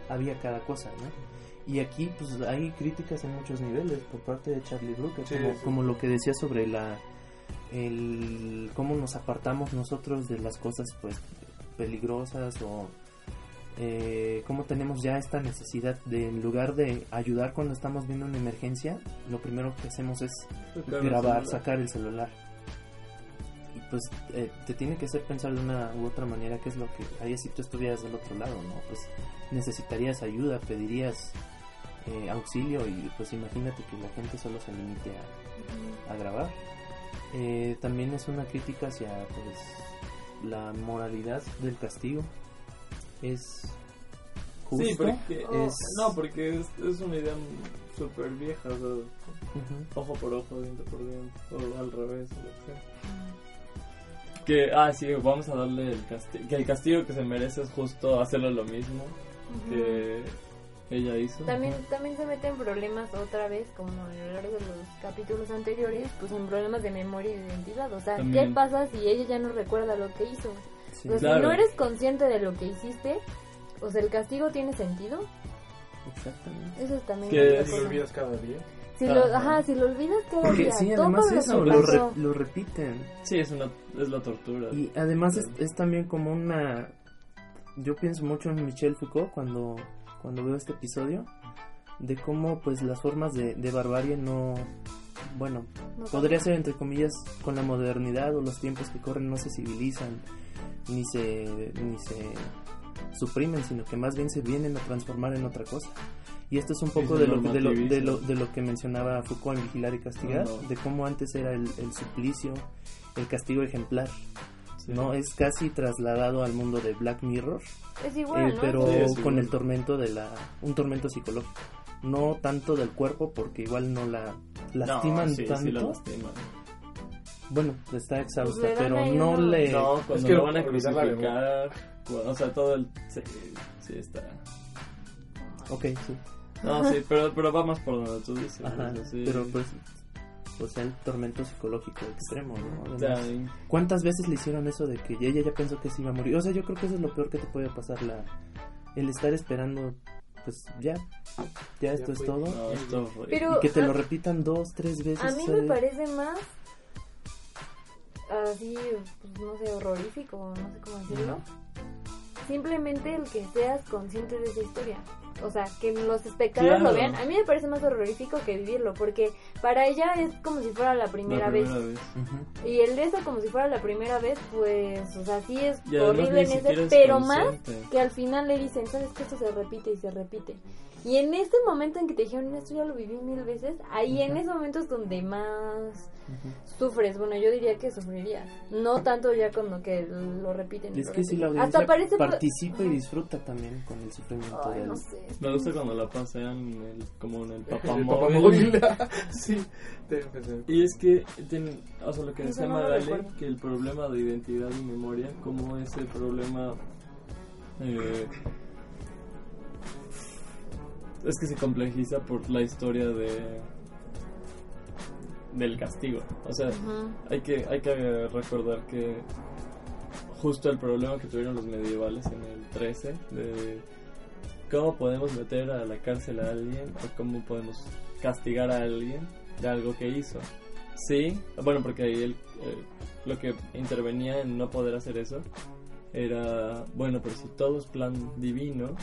había cada cosa, ¿no? Y aquí pues hay críticas en muchos niveles por parte de Charlie Brooker, Sí, como, sí. como lo que decía sobre la el cómo nos apartamos nosotros de las cosas pues peligrosas o eh, cómo tenemos ya esta necesidad de en lugar de ayudar cuando estamos viendo una emergencia, lo primero que hacemos es grabar, sacar el celular. Pues eh, te tiene que hacer pensar de una u otra manera qué es lo que haría si tú estuvieras del otro lado, ¿no? Pues necesitarías ayuda, pedirías eh, auxilio y pues imagínate que la gente solo se limite a, a grabar. Eh, también es una crítica hacia pues la moralidad del castigo. Es justo. Sí, porque, Oh. es- no, porque es, es una idea súper vieja. O sea, ojo por ojo, diente por diente, o al revés, o lo que sea. Que, ah, sí, vamos a darle el castigo. Que el castigo que se merece es justo hacerle lo mismo que ella hizo. También, también se mete en problemas otra vez, como a lo largo de los capítulos anteriores, pues en problemas de memoria y de identidad. O sea, ¿qué También. pasa si ella ya no recuerda lo que hizo? Sí, O sea, Claro. si no eres consciente de lo que hiciste, o sea, el castigo tiene sentido. exactamente. Eso es también Que olvidas cada día. Si lo, Ajá. ajá, si lo olvidas cada Porque día, sí, todo además lo eso, lo, re- lo repiten. Sí, es, una, es la tortura. Y además es, es también como una... Yo pienso mucho en Michel Foucault cuando, cuando veo este episodio, de cómo pues las formas de, de barbarie no... Bueno, No podría ser entre comillas con la modernidad o los tiempos que corren no se civilizan ni se, ni se suprimen, sino que más bien se vienen a transformar en otra cosa. Y esto es un poco de lo, de, lo, de, lo, de lo que mencionaba Foucault en Vigilar y Castigar, de cómo antes era el, el suplicio, el castigo ejemplar. Sí. No, es casi trasladado al mundo de Black Mirror, Es igual, eh, ¿no? pero Sí, es con el tormento de la, un tormento psicológico. No tanto del cuerpo, porque igual no la lastiman no, sí, tanto. Sí, la lastiman. Bueno, está exhausta, Pues dan pero no le. No, cuando Es que lo van a crucificar, o sea, todo el... Sí, sí está... Ok, sí. No, sí, pero, pero va más por donde tú dices. Ajá, sí. pero pues. O sea, el tormento psicológico extremo, ¿no? O sea, Además, ¿Cuántas veces le hicieron eso de que ella ya pensó que se iba a morir? O sea, yo creo que eso es lo peor que te puede pasar, la, el estar esperando, pues ya, ya esto es todo. no, esto fue- Pero Y que te a- lo repitan dos, tres veces. A mí ¿sabes? me parece más así, pues, no sé, horrorífico, no sé cómo decirlo. Simplemente el que seas consciente de esa historia. O sea, que los espectadores Claro. lo vean. A mí me parece más horrorífico que vivirlo, porque para ella es como si fuera la primera, la vez. Y el de eso como si fuera la primera vez, pues, o sea, sí es Y horrible en ese, es pero más que al final le dicen, ¿sabes que Esto se repite y se repite. Y en ese momento en que te dijeron, esto ya lo viví mil veces, ahí en ese momento es donde más sufres. Bueno, yo diría que sufrirías. No tanto ya cuando que lo repiten. y Es lo que si la audiencia Hasta parece... participa y disfruta también con el sufrimiento Ay, del... no sé. Me gusta cuando la pasean en el- como en el papamóvil. sí. Y es que, o sea, lo que decía no que el problema de identidad y memoria, como ese problema... eh, es que se complejiza por la historia de del castigo. O sea, hay que hay que recordar que justo el problema que tuvieron los medievales en el 13 de cómo podemos meter a la cárcel a alguien o cómo podemos castigar a alguien de algo que hizo. sí, bueno, porque ahí el, eh, lo que intervenía en no poder hacer eso era, bueno, pero si todo es plan divino,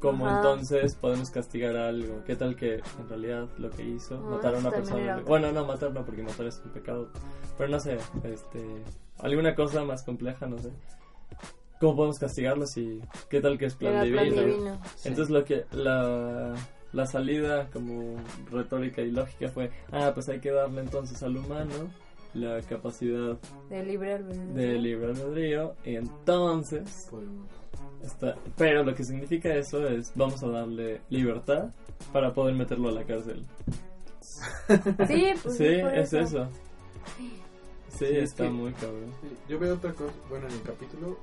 ¿cómo Ajá. entonces podemos castigar a algo? ¿Qué tal que en realidad lo que hizo, Ah, matar a una persona? Bueno, no, matar no, porque matar es un pecado. Pero no sé, este, alguna cosa más compleja, no sé. ¿Cómo podemos castigarlo si, qué tal que es plan Era plan divino? divino. Entonces lo que la, la salida como retórica y lógica fue, ah, pues hay que darle entonces al humano la capacidad De libre albedrío. de libre albedrío y entonces está, pero lo que significa eso es vamos a darle libertad para poder meterlo a la cárcel. Sí, pues sí, es eso. eso. Sí, es está que- muy cabrón. Sí, Yo veo otra cosa, bueno, en el capítulo,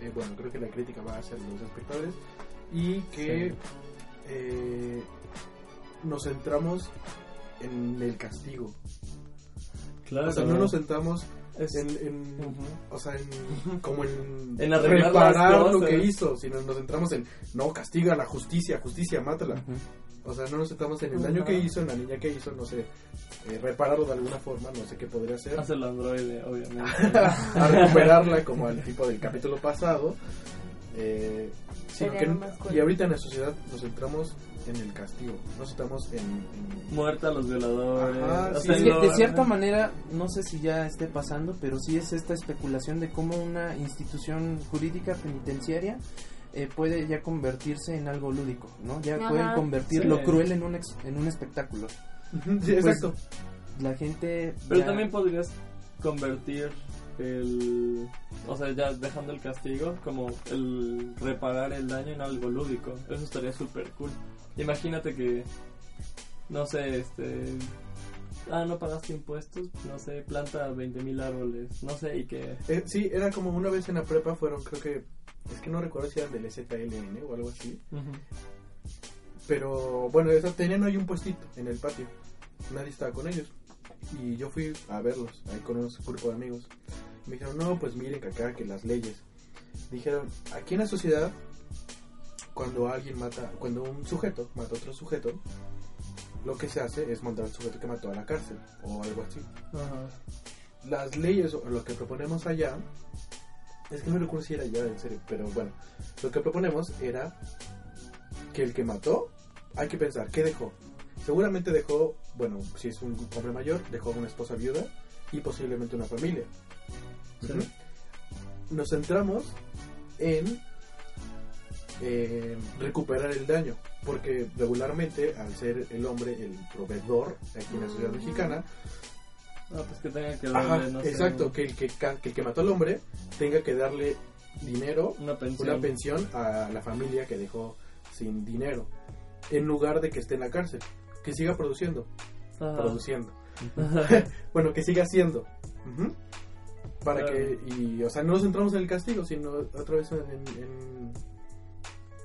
eh, bueno, creo que la crítica va hacia los espectadores y que Sí. eh, nos centramos en el castigo. Claro. O sea, no nos centramos Es- en, en- o sea, en, como en, reparar lo que hizo, sino nos centramos en, no, castiga la justicia, justicia, mátala. O sea, no nos centramos en el daño que hizo, en la niña que hizo, no sé, eh, repararlo de alguna forma, no sé qué podría hacer. Hace el androide, obviamente. a recuperarla como al tipo del capítulo pasado. Eh, sino que- y ahorita en la sociedad nos centramos en el castigo, nos centramos en... en- Muerta a los violadores. Ajá, o sí, sea, Es sí, que no- de cierta manera, no sé si ya esté pasando, pero sí es esta especulación de cómo una institución jurídica penitenciaria eh, puede ya convertirse en algo lúdico, ¿no? Ya Ajá. pueden convertir Sí. lo cruel en un, ex- en un espectáculo. Sí, exacto. La gente... Pero ya- también podrías convertir el. O sea, ya dejando el castigo, como el reparar el daño en algo lúdico. Eso estaría súper cool. Imagínate que. No sé, este. Ah, no pagaste impuestos, no sé, planta 20.000 árboles, no sé, y que. Eh, sí, era como una vez en la prepa fueron, creo que, es que no recuerdo si eran del ZLN o algo así, pero bueno, esa, tenían ahí un puestito en el patio, nadie estaba con ellos, y yo fui a verlos, ahí con un grupo de amigos, me dijeron, no, pues miren que acá, que las leyes, dijeron, aquí en la sociedad, cuando alguien mata, cuando un sujeto mata a otro sujeto, lo que se hace es mandar al sujeto que mató a la cárcel, o algo así. Las leyes o lo que proponemos allá es que no recuerdo si era ya en serio pero bueno lo que proponemos era que el que mató hay que pensar qué dejó seguramente dejó bueno si es un hombre mayor dejó una esposa viuda y posiblemente una familia. Sí. Nos centramos en eh, recuperar el daño porque regularmente al ser el hombre el proveedor aquí en la sociedad mexicana Ah, pues que tenga que Ajá, darle, no sé, exacto, que el que, que el que mató al hombre tenga que darle dinero, una pensión. una pensión a la familia que dejó sin dinero, en lugar de que esté en la cárcel, que siga produciendo, Ajá. produciendo, bueno, que siga haciendo, para Claro. que, y, o sea, no nos centramos en el castigo, sino otra vez en-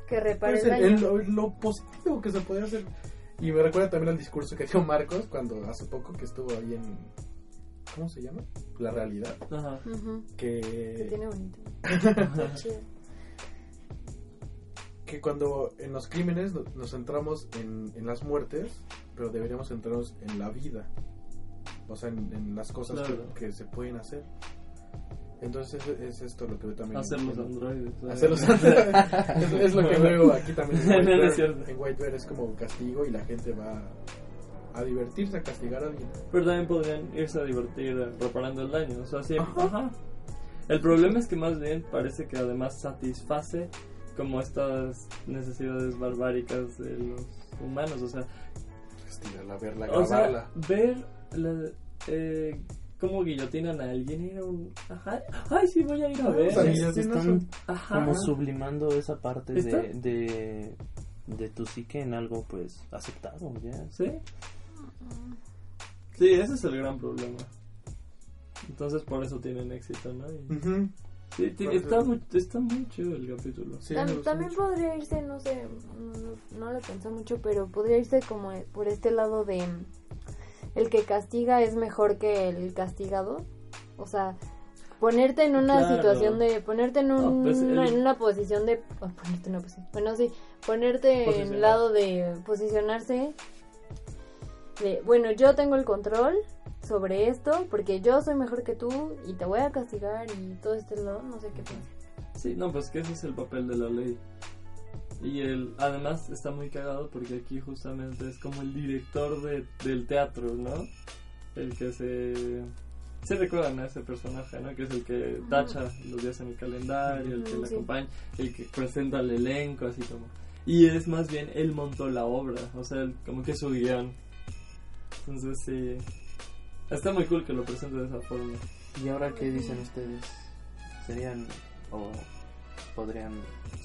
Que repare pues, el daño. en lo, positivo que se puede hacer. Y me recuerda también al discurso que dio Marcos cuando hace poco que estuvo ahí en, ¿cómo se llama? La realidad. Ajá. Se Que tiene bonito. Está chido. que cuando en los crímenes no- nos centramos en, en las muertes, pero deberíamos centrarnos en la vida. O sea, en, en las cosas que, se pueden hacer. Entonces es, es esto lo que veo también. Hacer los androides. Hacer los es, es lo que veo aquí también en White Bear. En White Bear es como castigo y la gente va a divertirse, a castigar a alguien. Pero también podrían irse a divertir eh, reparando el daño. O sea, sí, Ajá. ajá. El problema es que más bien parece que además satisface como estas necesidades barbáricas de los humanos. O sea, Castigarla, verla, o sea grabarla. ver la, eh, cómo guillotinan a alguien era un... Ajá. Ay, sí, voy a ir a ver. o sea, Se guillotinas están Ajá. como sublimando esa parte de, de, de tu psique en algo pues aceptado ya. ¿Sí? Sí, ese es el gran problema. Entonces por eso tienen éxito, ¿no? Y-. Sí, está, muy, está muy chido el capítulo. Sí, también podría irse, no sé, no, no lo pensé mucho, pero podría irse como por este lado de el que castiga es mejor que el castigado. O sea, ponerte en una Claro. situación de, ponerte en, No, un- pues, el- en una posición de, oh, ponerte en una posición, bueno, sí, ponerte en el lado de posicionarse. De, bueno, yo tengo el control sobre esto porque yo soy mejor que tú y te voy a castigar y todo este lado, no sé qué piensa. Sí, no, pues que ese es el papel de la ley. Y el, además está muy cagado porque aquí justamente es como el director de, del teatro, ¿no? El que se... Se recuerdan a ese personaje, ¿no? Que es el que tacha los días en el calendario, el que le acompaña, el que presenta el elenco, así como... Y es más bien, él montó la obra, o sea, él- como que es su guion. Entonces sí... Está muy cool que lo presente de esa forma. ¿Y ahora qué dicen ustedes? ¿Serían o podrían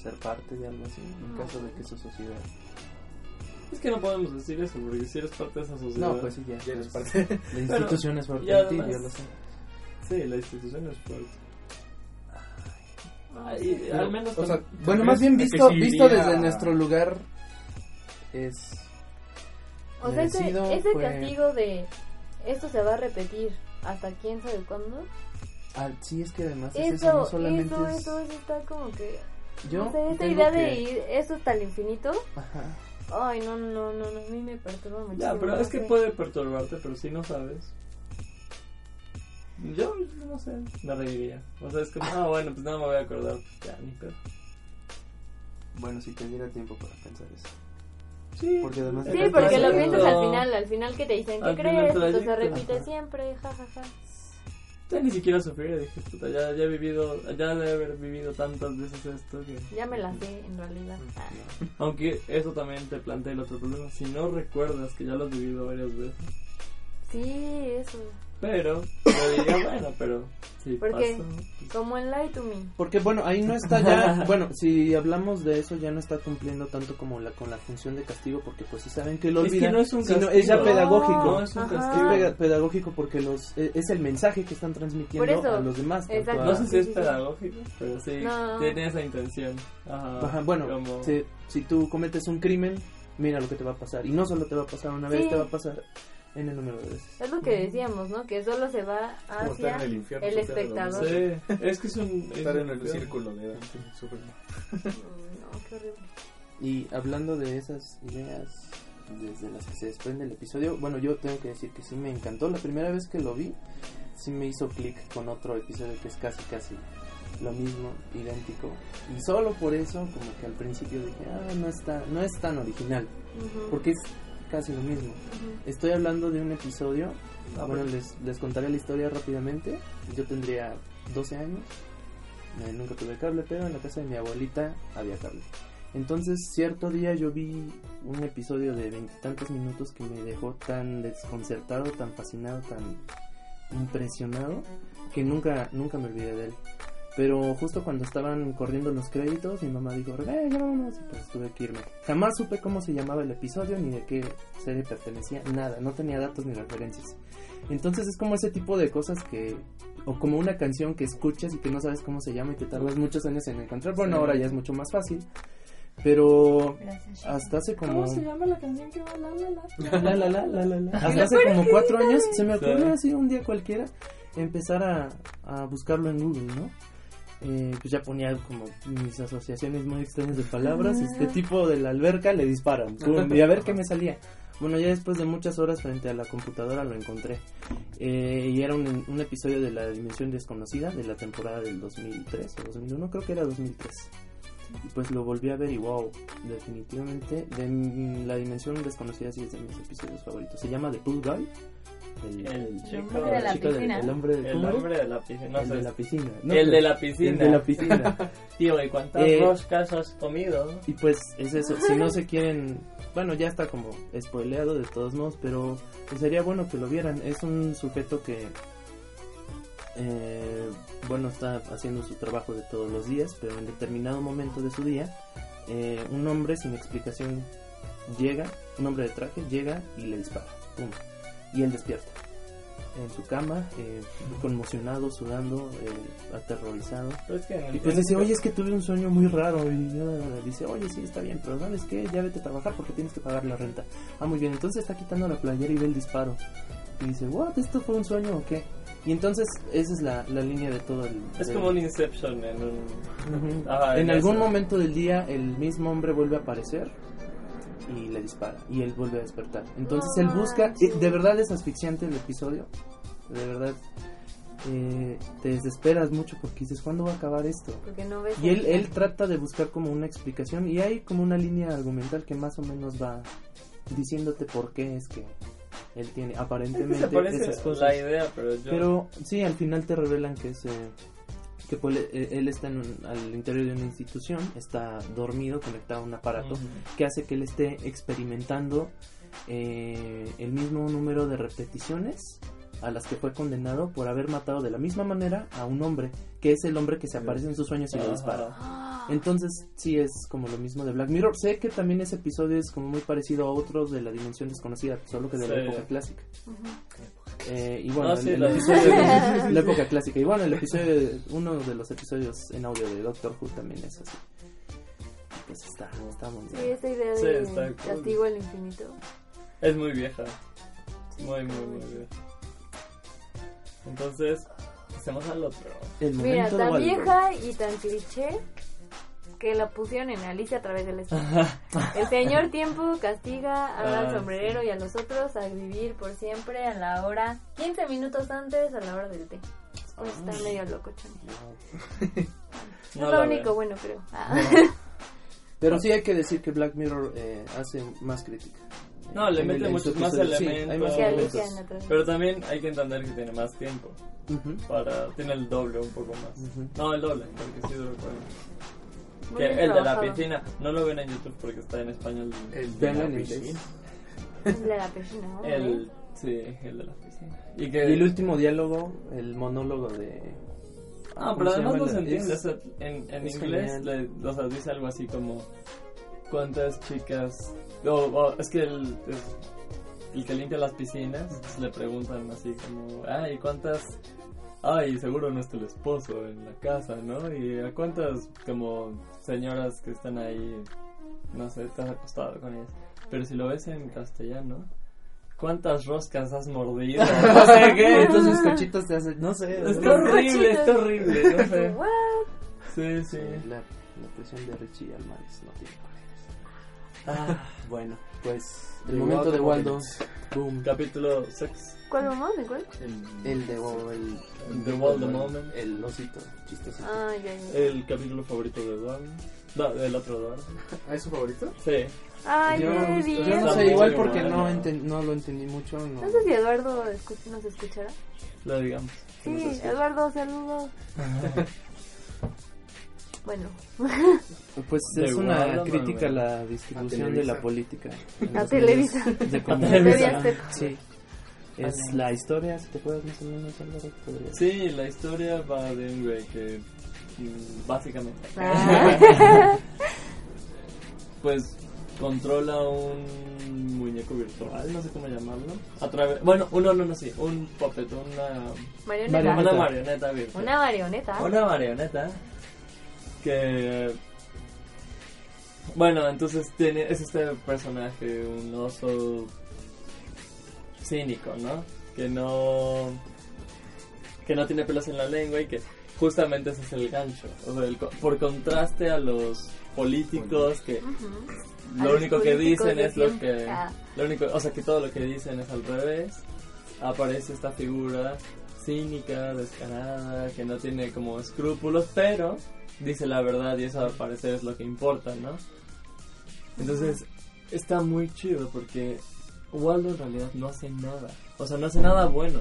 ser parte de algo así en caso de que su sociedad... Es que no podemos decir eso, porque si eres parte de esa sociedad... No, pues sí, ya. Ya eres pues, parte. La institución es y en ti, yo lo sé. Sí, la institución es fuerte. Ay, al menos O sea, Bueno, ¿crees más bien visto, sí visto iría- desde nuestro lugar es... O sea, ese, ese fue- castigo de esto se va a repetir hasta quién sabe cuándo. Ah, sí, es que además es Eso, no solamente eso, es... eso, eso está como que... Yo no sé, esa tengo idea que- de ir esto hasta el infinito. Ajá. Ay, no, no, no, no, a mí me perturba muchísimo. Ya, pero es que puede perturbarte, pero si no sabes. Yo no sé, me reiría. O sea, es como, ah, bueno, pues no me voy a acordar. Ya, ni pedo. Bueno, si te diera tiempo para pensar eso. Sí, Porque además... Sí, porque lo piensas al final, al final que te dicen, ¿qué Al final crees? Esto se repite Ajá. siempre, jajaja. Ya ni siquiera sufrí, dije, puta, ya, ya he vivido, ya de haber vivido tantas veces esto que... Ya me la sé, en realidad. Aunque eso también te plantea el otro problema. Si no recuerdas que ya lo has vivido varias veces. Sí, eso. Pero, yo diría, bueno, pero si Porque- pues, Como en Lie to Me. Porque bueno, ahí no está ya, bueno, si hablamos de eso ya no está cumpliendo tanto como la con la función de castigo porque pues si saben que lo Es que olvidan, no es un sino es ya castigo. pedagógico. No, es un Ajá. Es castigo. pega- pedagógico porque los e- es el mensaje que están transmitiendo eso, a los demás. tanto exacto. a- No sé si Sí, es sí, sí. pedagógico, pero sí No. tiene esa intención. Ajá, Ajá, bueno, como- si, si tú cometes un crimen, mira lo que te va a pasar. Y no solo te va a pasar una vez, Sí. te va a pasar en el número de veces. Es lo que decíamos, ¿no? Que solo se va hacia en el infierno, el espectador. Sí, es que es un... Estar es en el círculo de Dante, súper. Mm, No, qué horrible. Y hablando de esas ideas desde las que se desprende el episodio, bueno, yo tengo que decir que sí me encantó. La primera vez que lo vi, sí me hizo clic con otro episodio que es casi, casi lo mismo, idéntico. Y solo por eso, como que al principio dije, ah, no, está, no es tan original, Ujú, porque es casi lo mismo. Estoy hablando de un episodio, Ah, bueno, les, les contaré la historia rápidamente. Yo tendría 12 años, eh, nunca tuve cable, pero en la casa de mi abuelita había cable. Entonces, cierto día yo vi un episodio de veintitantos minutos que me dejó tan desconcertado, tan fascinado, tan impresionado, que nunca, nunca me olvidé de él. Pero justo cuando estaban corriendo los créditos, mi mamá dijo, eh, vámonos, y pues tuve que irme. Jamás supe cómo se llamaba el episodio, ni de qué serie pertenecía, nada, no tenía datos ni referencias. Entonces es como ese tipo de cosas que, o como una canción que escuchas y que no sabes cómo se llama y te tardas muchos años en encontrar. Bueno, Sí. ahora ya es mucho más fácil, pero Gracias. hasta hace como... ¿Cómo se llama la canción que va la la la? La, la, la, la, la, la. Hasta hace como cuatro años se me ocurrió así un día cualquiera empezar a, a buscarlo en Google, ¿no? Eh, pues ya ponía como mis asociaciones muy extrañas de palabras. Este tipo de la alberca le disparan. y a ver qué me salía. Bueno, ya después de muchas horas frente a la computadora lo encontré. Eh, y era un, un episodio de La Dimensión Desconocida de la temporada del 2003 o 2001, creo que era 2003. Y pues lo volví a ver y wow, definitivamente de mm, La Dimensión Desconocida sí es de mis episodios favoritos. Se llama The Pool Guy. El, El chico de la piscina. el hombre, El ¿cómo era? hombre de la piscina. No el sé. de la piscina. No, el de la piscina. El de la piscina. Tío, ¿y cuántas Eh, roscas has comido? Y pues es eso, si no se quieren, bueno, ya está como spoileado de todos modos, pero pues sería bueno que lo vieran. Es un sujeto que, eh, bueno, está haciendo su trabajo de todos los días, pero en determinado momento de su día, eh, un hombre sin explicación llega, un hombre de traje llega y le dispara, pum, y él despierta. En su cama, eh, conmocionado, sudando, eh, aterrorizado. Pero es que el Y pues dice, oye, es que tuve un sueño muy raro. Y ya dice, oye, sí, está bien, pero ¿sabes qué? Ya vete a trabajar porque tienes que pagar la renta. Ah, muy bien, entonces está quitando la playera y ve el disparo. Y dice, what, ¿esto fue un sueño o qué? Y entonces esa es la, la línea de todo el... Es del- como un Inception en un... Ujú. Ajá, en en algún momento del día el mismo hombre vuelve a aparecer y le dispara y él vuelve a despertar. Entonces él busca, y de verdad es asfixiante el episodio, de verdad eh, te desesperas mucho porque dices, ¿cuándo va a acabar esto? Porque no ves Y él, él trata de buscar como una explicación y hay como una línea argumental que más o menos va diciéndote por qué es que él tiene aparentemente esas cosas. la idea, pero yo... Pero sí, al final te revelan que es, eh, que pues, él, él está en un- al interior de una institución, está dormido, conectado a un aparato que hace que él esté experimentando eh, el mismo número de repeticiones a las que fue condenado por haber matado de la misma manera a un hombre, que es el hombre que se aparece en sus sueños y le dispara. Entonces sí es como lo mismo de Black Mirror. Sé que también ese episodio es como muy parecido a otros de la dimensión desconocida, solo que de la época clásica. Ujú. Eh, y bueno, Ah, sí, el, el la- episodio sí, de sí, la sí. época clásica. Y bueno, el episodio, uno de los episodios en audio de Doctor Who también es así. Pues está, está muy Sí, bien. esta idea Sí, de está castigo al infinito. Es muy vieja. Muy, muy, muy vieja. Entonces, pasemos al otro. El Mira, tan vieja y tan cliché que la pusieron en Alicia a través del espejo. El señor tiempo castiga Ah, al sombrerero y a los otros a vivir por siempre a la hora 15 minutos antes a la hora del té. Pues está medio loco, chamo. No es lo único veo. bueno, creo. Ah. Pero sí hay que decir que Black Mirror eh, hace más crítica. No, le mete muchos más episodio, sí, elementos. hay más. Pero también hay que entender que tiene más tiempo. Para, tiene el doble un poco más. No, el doble, porque sí dura 40. Muy Que el de la piscina, no lo ven en YouTube porque está en español. El de la piscina. El de la piscina, ¿no? El, sí, el de la piscina. Y que, Y el último diálogo, el monólogo de... Ah, ¿cómo pero además no se entiende. Es- en en es inglés, le, o sea, dice algo así como: ¿Cuántas chicas.? O, o, es que el, es- el que limpia las piscinas le preguntan así como: Ay, ¿cuántas.? Ay, seguro no es tu esposo en la casa, ¿no? Y a cuántas como señoras que están ahí, no sé, has acostado con ellas. Pero si lo ves en castellano, ¿cuántas roscas has mordido? No sé qué. Entonces Cochitos te hace... No sé. Está horrible, está horrible, no sé. Sí, sí. La, la presión de Richie Almares no tiene paredes. Ah, bueno, pues el momento de Waldo. Boom. Capítulo 6. ¿Cuál? ¿De cuál? El de o el, The Waldo Moment. el osito chistosito. Ah, ya, ya. El capítulo favorito de Eduardo. No, del otro Eduardo. ¿Ah, es su favorito? Sí. Ay, yo, qué yo no sé, igual porque no, enten- no lo entendí mucho. No. No sé si Eduardo escu- nos escuchará. Lo digamos. Sí, Eduardo, saludos. Bueno, Pues De es una Waldo, crítica a la distribución A de la política. A Televisa. De A. Televisa. Sí. Es la historia, si te acuerdas más o menos, Sí, la historia va de un güey que. mm, Básicamente. Ah. pues controla un muñeco virtual, no sé cómo llamarlo. A través. Bueno, uno, no, no, sí. Un puppet, una. marioneta. Una marioneta virtual. Una marioneta. Una marioneta que bueno entonces tiene es este personaje un oso cínico no que no que no tiene pelos en la lengua y que justamente ese es el gancho. O sea, el co- por contraste a los políticos que lo único que dicen es lo que Ah. lo único o sea que todo lo que dicen es al revés. Aparece esta figura cínica descarada que no tiene como escrúpulos pero dice la verdad y eso al parecer es lo que importa no entonces está muy chido porque Waldo en realidad no hace nada o sea no hace nada bueno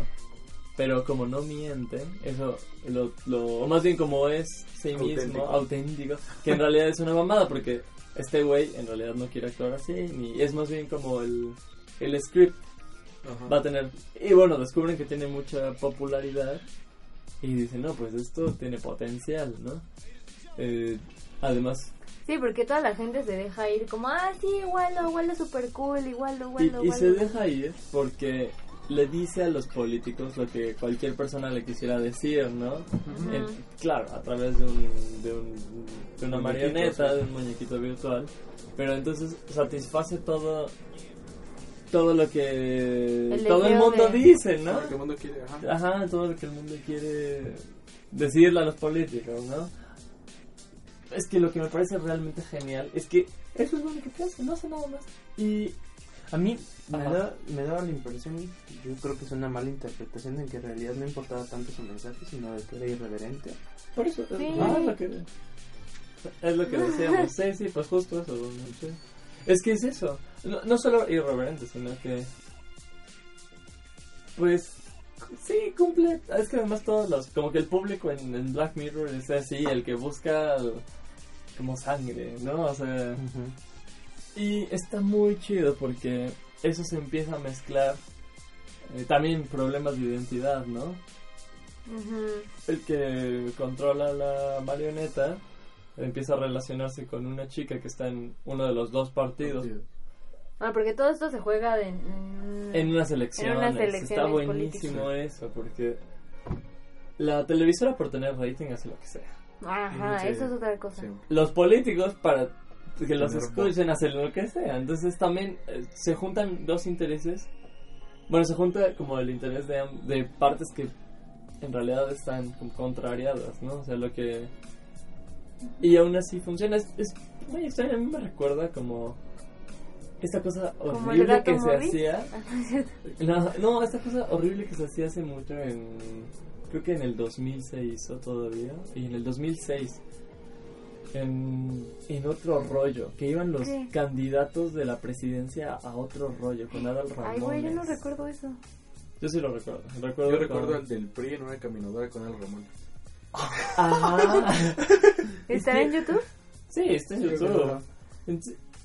pero como no miente eso lo, lo o más bien como es sí mismo Auténtico. auténtico que en realidad es una mamada porque este güey en realidad no quiere actuar así ni es más bien como el el script Ajá. va a tener y bueno descubren que tiene mucha popularidad y dicen no pues esto tiene potencial no Eh, además Sí, porque toda la gente se deja ir como, ah, sí, Waldo, Waldo super cool, y, Waldo, y se Waldo. deja ir porque le dice a los políticos lo que cualquier persona le quisiera decir no En- claro a través de un, de, un, de una marioneta de un muñequito virtual pero entonces satisface todo todo lo que El todo el mundo de- dice no Todo lo que el mundo quiere, ajá. Ajá, todo lo que el mundo quiere decirle a los políticos, ¿no? Es que lo que me parece realmente genial es que eso es lo único que hace, no hace nada más. Y A mí me, da, me daba la impresión, yo creo que es una mala interpretación de que en realidad no importaba tanto su mensaje, sino de que era irreverente. por eso Sí. ah, es lo que es lo que decíamos. sí, sí, pues justo eso. ¿no? Sí. Es que es eso. No, no solo irreverente, sino que pues sí cumple. Es que además todos los como que el público en, en Black Mirror es así, el que busca como sangre, ¿no? O sea, Y está muy chido porque eso se empieza a mezclar. eh, también problemas de identidad, ¿no? El que controla la marioneta empieza a relacionarse con una chica que está en uno de los dos partidos. Ah, porque todo esto se juega de- en, En unas elecciones. En unas Está buenísimo políticas. eso porque la televisora por tener rating hace lo que sea. Ajá, Sí. eso es otra cosa. Sí. los políticos para que los escuchen hacer lo que sea. Entonces también eh, se juntan dos intereses. Bueno, se junta como el interés de, am- de partes que en realidad están como contrariadas, ¿no? O sea, lo que... Y aún así funciona. Es, es muy extraño, a mí me recuerda como... Esta cosa el horrible que se hacía. Ah, no. No, esta cosa horrible que se hacía hace mucho en... Creo que en el 2000 se hizo todavía. Y en el 2006. En, en otro rollo. Que iban los ¿Qué? candidatos de la presidencia a otro rollo. Con Adal Ramones. Ay, güey, yo no recuerdo eso. Yo sí lo recuerdo. recuerdo Yo recuerdo al del PRI en una caminadora con el Ramón. Ajá. ¿Estará en YouTube Sí, está en YouTube. claro.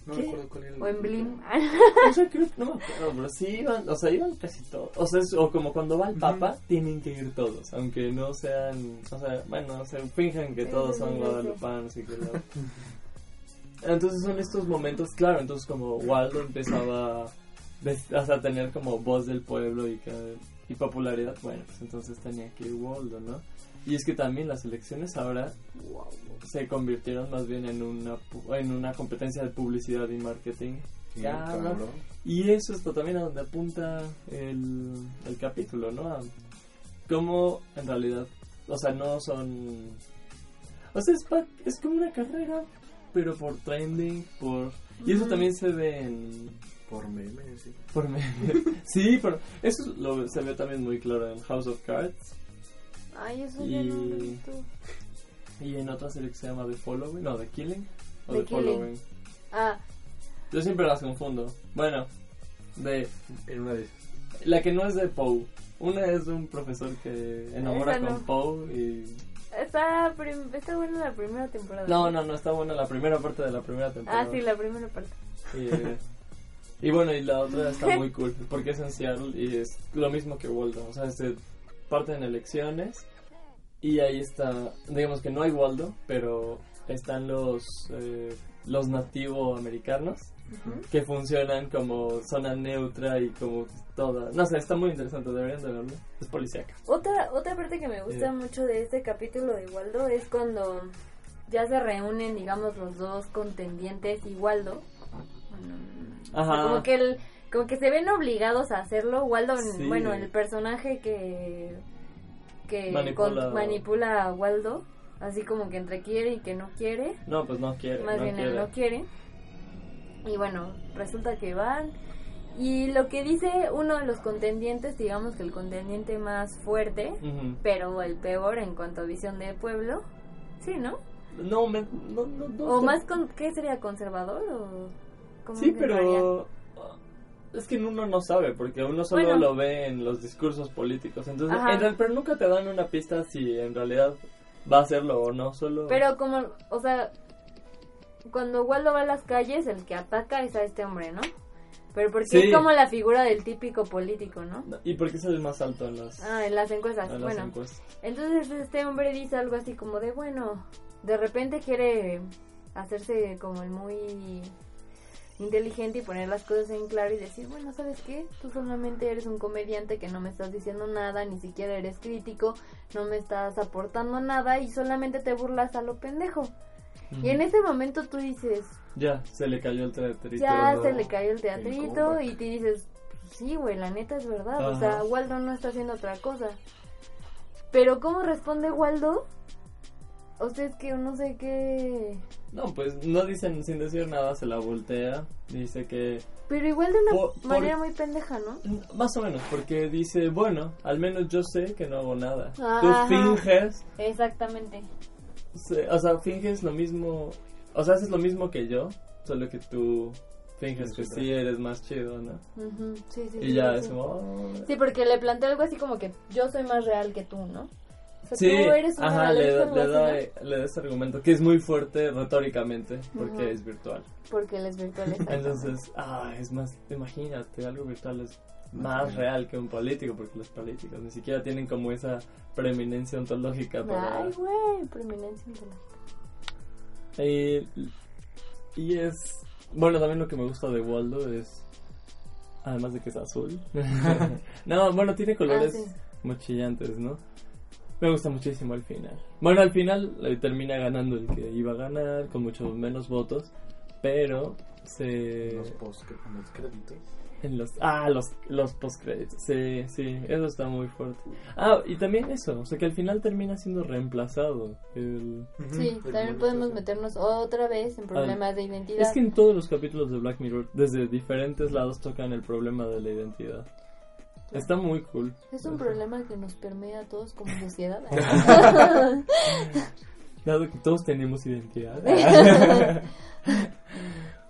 En- No ¿Qué? recuerdo cuál era. o en Blim? O sea, creo, no me acuerdo, pero sí iban, o sea, iban casi todos. O sea, es- o como cuando va el Papa, tienen que ir todos, aunque no sean, o sea, bueno, o sea, finjan que todos son guadalupanos y que no. Entonces son estos momentos, claro, entonces como Waldo empezaba a tener como voz del pueblo y, que- y popularidad, bueno, pues entonces tenía que ir Waldo, ¿no? Y es que también las elecciones ahora se convirtieron más bien en una pu- en una competencia de publicidad y marketing. Sí. Y eso es también a donde apunta el, el capítulo, ¿no? A cómo en realidad, o sea, no son... O sea, es, pa- es como una carrera, pero por trending, por... Y eso también se ve en... Por memes, sí. Por meme. sí, pero eso lo, se ve también muy claro en House of Cards Ay, eso ya no lo he Y- visto. y en otra serie que se llama The Following, no, The Killing. O The The, Killing. Following. Ah, Yo siempre las confundo. Bueno, de En una de esas. La que no es de Poe. Una es de un profesor que enamora no. con Poe y... está, prim- está buena la primera temporada. No, no, no, está buena la primera parte de la primera temporada. Ah, sí, la primera parte. Y, eh, y bueno, y la otra está muy cool porque es en Seattle y es lo mismo que Waldo. O sea, se parten elecciones y ahí está, digamos que no hay Waldo, pero están los, eh, los nativo americanos que funcionan como zona neutra y como toda... No sé, está muy interesante, deberían de verlo. Es policíaca. Otra, otra parte que me gusta mucho de este capítulo de Waldo es cuando ya se reúnen, digamos, los dos contendientes y Waldo. Bueno, Ajá. Como que el, como que se ven obligados a hacerlo. Waldo, Sí. bueno, el personaje que que Manipula- con- manipula a Waldo, así como que entre quiere y que no quiere. No, pues no quiere. Más no bien quiere. él no quiere. Y bueno, resulta que van. Y lo que dice uno de los contendientes, digamos que el contendiente más fuerte, pero el peor en cuanto a visión de pueblo. Sí, ¿no? No, me, no, no, no O más, con, ¿qué sería? ¿Conservador o...? cómo Sí, llamaría? Es que uno no sabe, porque uno solo Bueno. lo ve en los discursos políticos. Entonces, Ajá. en real- pero nunca te dan una pista si en realidad va a hacerlo o no. Solo. Pero como, o sea, cuando Waldo va a las calles, el que ataca es a este hombre, ¿no? Pero porque Sí. es como la figura del típico político, ¿no? Y porque es el más alto en las, Ah, en las encuestas. en las bueno, encuestas. entonces este hombre dice algo así como de, bueno, de repente quiere hacerse como el muy inteligente y poner las cosas en claro y decir, bueno, ¿sabes qué? Tú solamente eres un comediante que no me estás diciendo nada, ni siquiera eres crítico, no me estás aportando nada y solamente te burlas a lo pendejo. Y en ese momento tú dices, Ya, se le cayó el teatrito. ya se le cayó el teatrito y te dices, sí, güey, la neta es verdad. O sea, Waldo no está haciendo otra cosa. Pero ¿cómo responde Waldo? O sea, es que no sé qué... No, pues no dicen sin decir nada, se la voltea. Dice que. Pero igual de una Por- por- manera muy pendeja, ¿no? Más o menos, porque dice, bueno, al menos yo sé que no hago nada. Ajá. Tú finges, Exactamente. se- o sea, finges lo mismo, o sea, haces lo mismo que yo, solo que tú finges que sí eres más chido, ¿no? Sí, sí, Y sí, ya sí. es como, "Oh". Sí, porque le plantea algo así como que yo soy más real que tú, ¿no? Sea, Sí, tú eres una ajá, le, dice le así, le da ese argumento que es muy fuerte retóricamente, porque es virtual. Porque él es virtual. Entonces, ah, es más, imagínate, algo virtual es más real que un político, porque los políticos ni siquiera tienen como esa preeminencia ontológica para... Ay, güey, preeminencia ontológica. Y, y es... Bueno, también lo que me gusta de Waldo es... Además de que es azul. no, bueno, tiene colores Ah, sí. muy chillantes, ¿no? Me gusta muchísimo al final. Bueno, al final eh, termina ganando el que iba a ganar, con muchos menos votos, pero se... Los post los créditos. En los, ah, los, los postcréditos. Sí, sí, eso está muy fuerte. Ah, y también eso, o sea que al final termina siendo reemplazado. El... Sí, también podemos meternos otra vez en problemas de identidad. Es que en todos los capítulos de Black Mirror, desde diferentes lados tocan el problema de la identidad. Está muy cool. Es un problema que nos permea a todos como sociedad. Dado que todos tenemos identidad.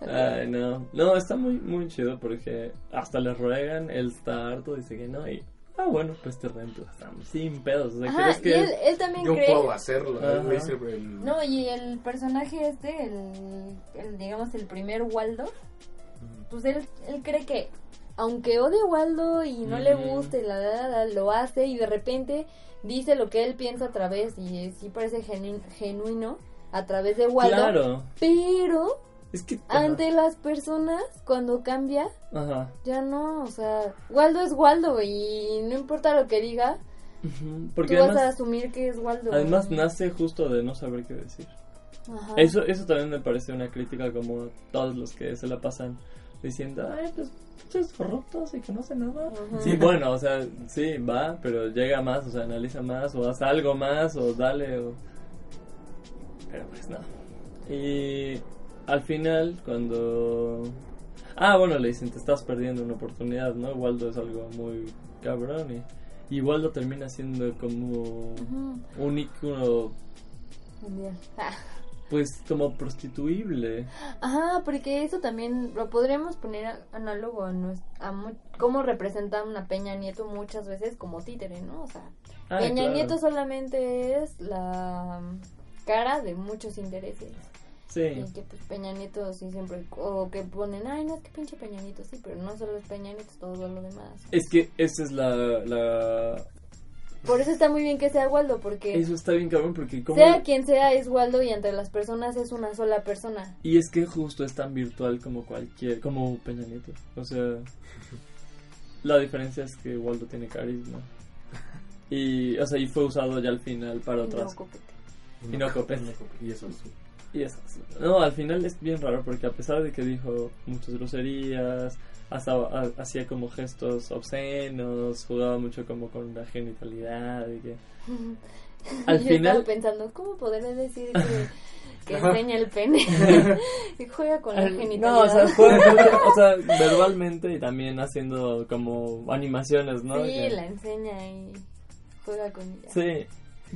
Ay, no. No, está muy, muy chido porque hasta le ruegan, él está harto, dice que no, y... Ah, bueno, pues te reemplazamos, sin pedos. O sea, Ajá, ¿crees y que él, él también Yo cree... puedo hacerlo. Ajá. él me dice el- No, y el personaje este, el, el, digamos el primer Waldo, pues él, él cree que aunque odie a Waldo y no le guste, la, la, la, lo hace y de repente dice lo que él piensa a través y sí parece genu- genuino a través de Waldo, Claro. pero Es que... ajá, ante las personas cuando cambia Ajá. ya no, o sea, Waldo es Waldo y no importa lo que diga, Porque tú vas a asumir que es Waldo. además nace justo de no saber qué decir. Ajá. Eso, eso también me parece una crítica como todos los que se la pasan diciendo, ay, pues, pinches corruptos y que no sé nada. Sí, bueno, o sea, sí, va, pero llega más, o sea, analiza más, o haz algo más, o dale, o... Pero pues no. Y al final, cuando... Ah, bueno, le dicen, te estás perdiendo una oportunidad, ¿no? Waldo es algo muy cabrón y... Y Waldo termina siendo como Ujú. un ícono, Mundial. Pues como prostituible. Ajá, porque eso también lo podríamos poner a- análogo a, a mu- cómo representa una Peña Nieto muchas veces como títere, ¿no? O sea, Ah, Peña claro. Nieto solamente es la cara de muchos intereses. Sí. Y que pues Peña Nieto sí siempre, o que ponen, ay no, es que pinche Peña Nieto, sí, pero no solo es Peña Nieto, todo lo demás. Es que esa es la, la... Por eso está muy bien que sea Waldo, porque Eso está bien cabrón porque como... sea quien sea es Waldo y entre las personas es una sola persona. Y es que justo es tan virtual como cualquier... Como Peña Nieto. O sea... La diferencia es que Waldo tiene carisma. Y, o sea, y fue usado ya al final para no otras... copete. Y no copete. Y eso es Y eso, no, al final es bien raro porque a pesar de que dijo muchas groserías, hasta ha- hacía como gestos obscenos, jugaba mucho como con la genitalidad y que... Al Yo final- estaba pensando, ¿cómo podré decir que, que enseña el pene? y juega con la Al- genitalidad. No, o sea, juega mucho, o sea, verbalmente y también haciendo como animaciones, ¿no? sí, Que- la enseña y juega con ella. Sí,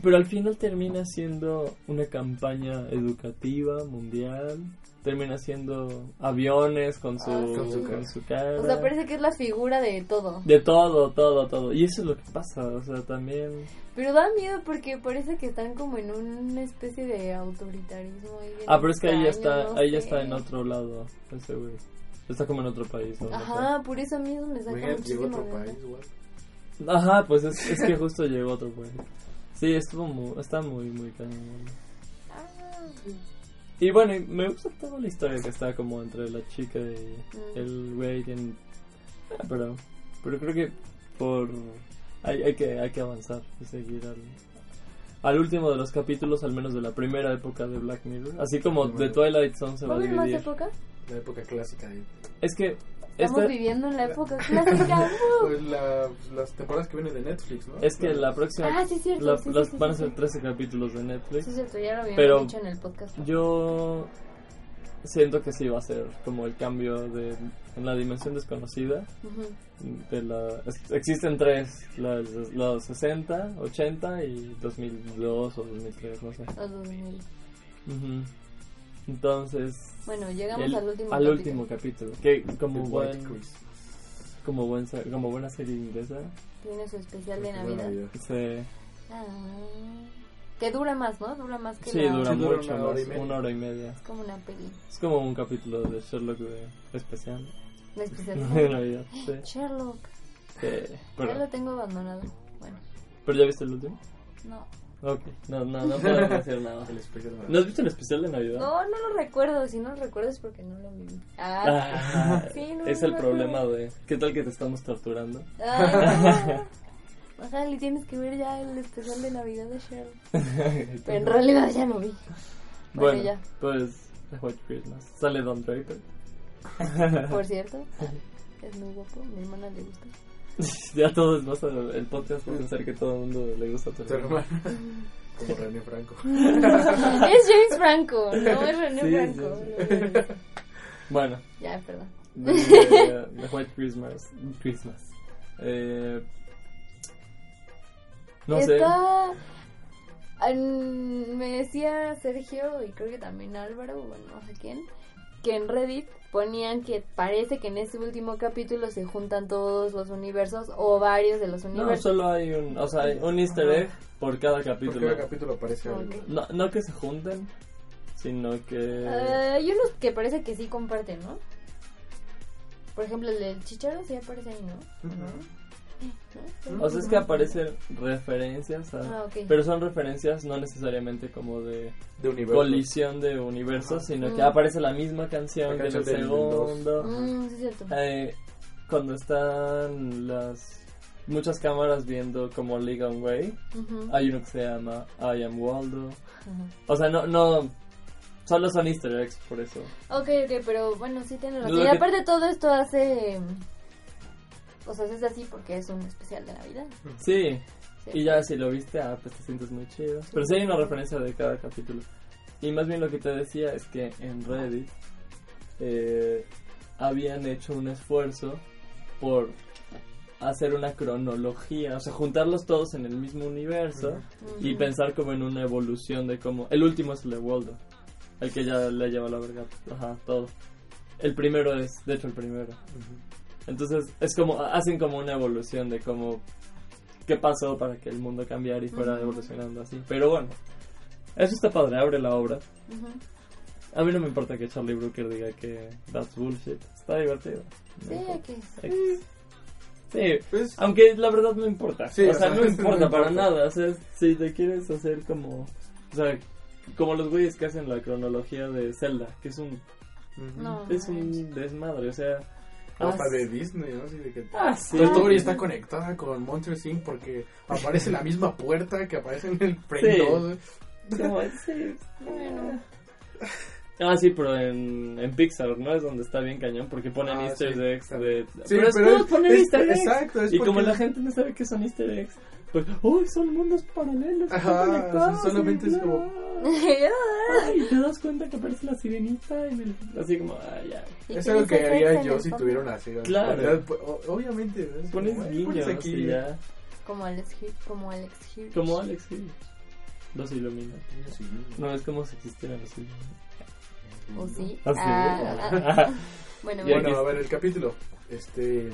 pero al final termina siendo una campaña educativa mundial. Termina siendo aviones con su, Ah, sí. con su, con su cara. O sea, parece que es la figura de todo. De todo, todo, todo. Y eso es lo que pasa, o sea, también... Pero da miedo porque parece que están como en una especie de autoritarismo. ahí Ah, pero es que ahí ya está, no ahí ya está en otro lado, ese güey. Está como en otro país, ¿no? Ajá, por eso mismo me saca Imagínate, llegó muchísimo a otro país. Ajá, pues es, es que justo llegó otro país. Sí, estuvo muy, está muy, muy cañón. Ah, Y bueno, me gusta toda la historia que está como entre la chica y Mm. el güey. en- ah, pero, pero creo que por hay, hay que hay que avanzar y seguir al, al último de los capítulos, al menos de la primera época de Black Mirror. Así como The Twilight Zone se ¿Va a haber más dividir. época? La época clásica de... Es que Estamos esta- viviendo en la época clásica. ¡uh! Pues la- las temporadas que vienen de Netflix, ¿no? es que la próxima Ah, sí, cierto, la- sí, sí, las- sí, van a ser sí. 13 capítulos de Netflix. Sí, cierto, ya lo habíamos Pero- dicho en el podcast. Yo siento que sí va a ser como el cambio de en la dimensión desconocida. Ujú. De la, es- existen tres, las- los 60, 80 y 2002 o 2003, no sé. Los 2000. Ujú. Entonces, Bueno, llegamos el- al último al capítulo. último capítulo, que como The buen, como buen como buena serie inglesa, Tiene su especial de de Navidad. Navidad. se, Ah, que dura más, ¿no? Dura más que sí, la... dura Sí, dura mucho una hora y más, media. una hora y media. Es como una peli. Es como un capítulo de Sherlock de especial La especial de Navidad. Sí. Sherlock. Sí, Ya lo pero, tengo abandonado. Bueno, pero ya viste el último? no. Ok, no, no, no puedo decir nada. El especial de ¿No has visto el especial de Navidad? No, no lo recuerdo. Si no lo recuerdo es porque no lo viví. Ah, Ah, sí, no, es no el me problema de... ¿Qué tal que te estamos torturando? Ay, no. Ajá, y tienes que ver ya el especial de Navidad de Sherlock. Pero en realidad ya lo vi. Bueno, bueno, ya. pues The White Christmas. Sale Don Draper. Por cierto, es muy guapo. Mi hermana le gusta. ya todos a... El podcast va a pensar que todo el mundo le gusta a tu Tu hermano. Como René Franco. Es James Franco, no es René Sí, Franco. sí, Bueno, Ya, perdón. de, The White Christmas. Christmas. Eh, no sé. An- me decía Sergio y creo que también Álvaro, bueno, no sé quién, que en Reddit ponían que parece que en este último capítulo se juntan todos los universos o varios de los No, universos. solo hay un, o sea, hay un easter egg por cada Por capítulo. cada capítulo aparece. No, no que se junten, sino que... Eh, hay unos que parece que sí comparten, ¿no? Por ejemplo, el del chicharo sí aparece ahí, ¿no? ¿O no? O sea, es que aparecen referencias, a- Ah, pero son referencias no necesariamente como de De universo. colisión de universos, sino que Mm. aparece la misma canción La que en el canción del- segundo. Mm, sí, cierto. Eh, cuando están las muchas cámaras viendo como Legon Way, Ujú. hay uno que se llama I Am Waldo. O sea, no, no, solo son easter eggs por eso. Ok, ok, pero bueno, sí tienes razón. Y que- aparte todo esto hace... O sea, es así porque es un especial de Navidad. Sí, Sí. y ya si lo viste, ah, pues te sientes muy chido. Pero sí hay una referencia de cada capítulo. Y más bien lo que te decía es que en Reddit eh, habían hecho un esfuerzo por hacer una cronología, o sea, juntarlos todos en el mismo universo y pensar como en una evolución de cómo... El último es el de Waldo, el que ya le lleva la verga, ajá, todo. El primero es, de hecho, el primero. Entonces, es como, hacen como una evolución de cómo, qué pasó para que el mundo cambiara y fuera Ujú. evolucionando así. Pero bueno, eso está padre, abre la obra. Ujú. A mí no me importa que Charlie Brooker diga que that's bullshit. Está divertido. Sí, No hay que... X. Sí, Pues, aunque la verdad no importa. Sí, o o sea, no importa no para importa. nada. O sea, si te quieres hacer como. O sea, como los güeyes que hacen la cronología de Zelda, que es un. No. es un desmadre. O sea. Hasta ah, de Disney, ¿no? Así de que Ah, sí. Toy Story está conectada con Monster Inc. porque aparece la misma puerta que aparece en el Frame Sí. 2. Como, sí, bueno. Ah, sí, pero en, en Pixar, ¿no? Es donde está bien cañón porque ponen Ah, easter sí. eggs de... Sí, pero es pero es- poner es- easter eggs. exacto, es y como la gente no sabe qué son easter eggs, pues, ¡uy, son mundos paralelos! Ajá, conectados, solamente es como- bla". Ay, te das cuenta que aparece la sirenita en el... Así como, ah, ya. Es algo que haría yo si tuviera una Sega. Claro. Pues, Obviamente. es Pones como, "Ay, guiños pones aquí". y ya. Como Alex Hirsch. Como Alex Hirsch. Como Alex Hill. Los Illuminati. Sí. No, es como si existieran los Illuminati. ¿O sí? Ah, sí. Ah, ah. Bueno, aquí bueno. Bueno, a ver, el capítulo. Este.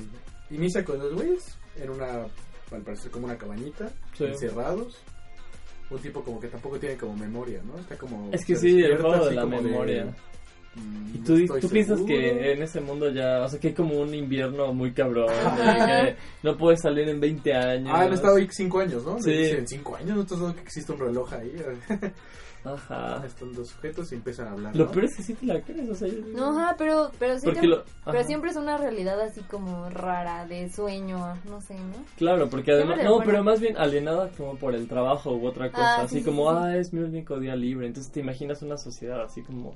Inicia con dos güeyes en una. Al parecer, como una cabañita. Sí. Encerrados. Un tipo como que tampoco tiene como memoria, ¿no? Está como. Es que sí, el juego de la memoria. mm, Y tú, tú piensas que en ese mundo ya, o sea, que hay como un invierno muy cabrón, que no puedes salir en 20 años. Ah, han estado ahí cinco años, ¿no? Sí. Dicen, cinco años, ¿no te has dado que existe un reloj ahí? Ajá. Están dos sujetos y empiezan a hablar. Lo ¿no? peor es que sí te la crees, o sea, yo- No, ajá, pero, pero, sí te- lo- pero ajá. siempre es una realidad así como rara, de sueño, no sé, ¿no? Claro, porque además, no, pero más bien alienada como por el trabajo u otra cosa, Ah, así sí, como, sí. ah, es mi único día libre, entonces te imaginas una sociedad así como,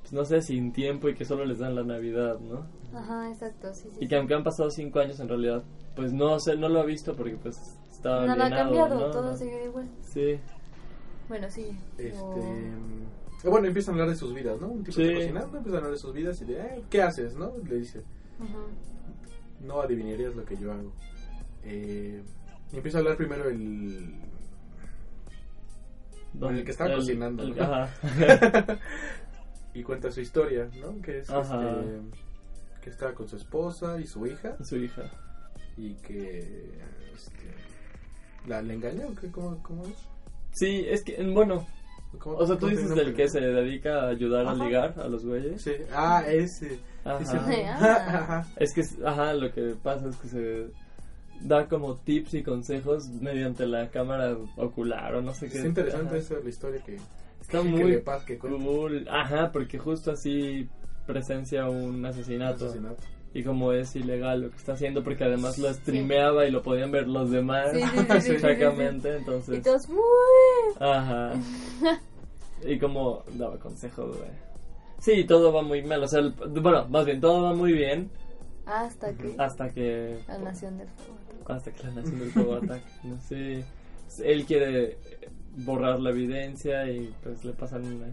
pues, no sé, sin tiempo y que solo les dan la Navidad, ¿no? Ajá, exacto, sí, sí. Y que aunque han pasado cinco años en realidad, pues no sé, no lo ha visto porque pues estaba ha alienado, cambiado, ¿no? todo sigue igual. Sí. Bueno, sí. Este, o- eh, bueno, empiezan a hablar de sus vidas, ¿no? Un tipo Sí. está cocinando, empiezan a hablar de sus vidas y de, "Eh, ¿qué haces, no? Le dice, no adivinarías lo que yo hago. Eh, y empieza a hablar primero el... Donde el que estaba el- cocinando. el- ¿no? ajá. y cuenta su historia, ¿no? Que es Ajá. este, que estaba con su esposa y su hija Su hija. y que este, la le engañó. ¿Cómo, cómo es? Sí, es que, bueno, ¿Cómo- o sea, tú dices del que se dedica a ayudar Ajá. a ligar a los güeyes. Sí. Ah, ese. Ajá. Ah. Ajá. Es que, ajá, lo que pasa es que se da como tips y consejos mediante la cámara ocular o no sé qué. Es interesante Ajá. esa la historia que, Está que muy que cool. Ajá, porque justo así presencia un asesinato. Asesinato. Y como es ilegal lo que está haciendo, porque además lo streameaba y lo podían ver los demás Sí, sí, chacamente, Y entonces... todos. Ajá. Y como daba consejos, güey. Sí, todo va muy mal. O sea, el- bueno, más bien, todo va muy bien Hasta que hasta que la nación del fuego. hasta que la nación del fuego ataca. No sé. Él quiere borrar la evidencia y pues le pasan una.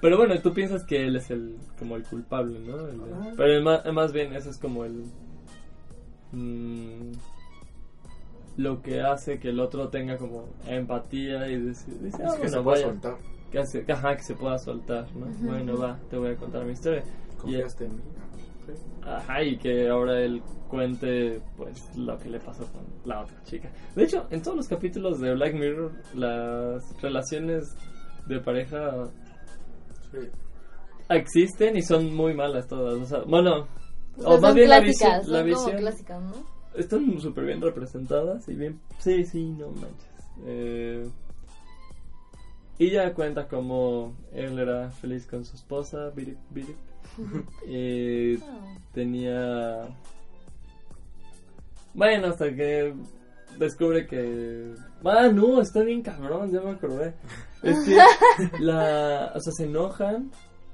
Pero bueno, tú piensas que él es el como el culpable, ¿no? El pero ma- más, bien eso es como el mm, lo que hace que el otro tenga como empatía y dice, dice, Es "Ah, que bueno, se puede vaya". soltar. que, hace- que, ajá, que se pueda soltar, ¿no? Bueno, va, te voy a contar mi historia. Y, Confiaste en mí. Ajá, y que ahora él cuente, pues, lo que le pasó con la otra chica. De hecho, en todos los capítulos de Black Mirror, las relaciones de pareja Sí. existen y son muy malas todas. O sea, bueno, O más son bien la visión, la son como visión clásicas, ¿no? están súper bien representadas y bien... Sí, sí, no manches. Eh, y ya cuenta como él era feliz con su esposa, Birip, Birip. y Ah. tenía... Bueno, hasta que descubre que... Ah, no, está bien cabrón, ya me acordé. Es que la... O sea, se enojan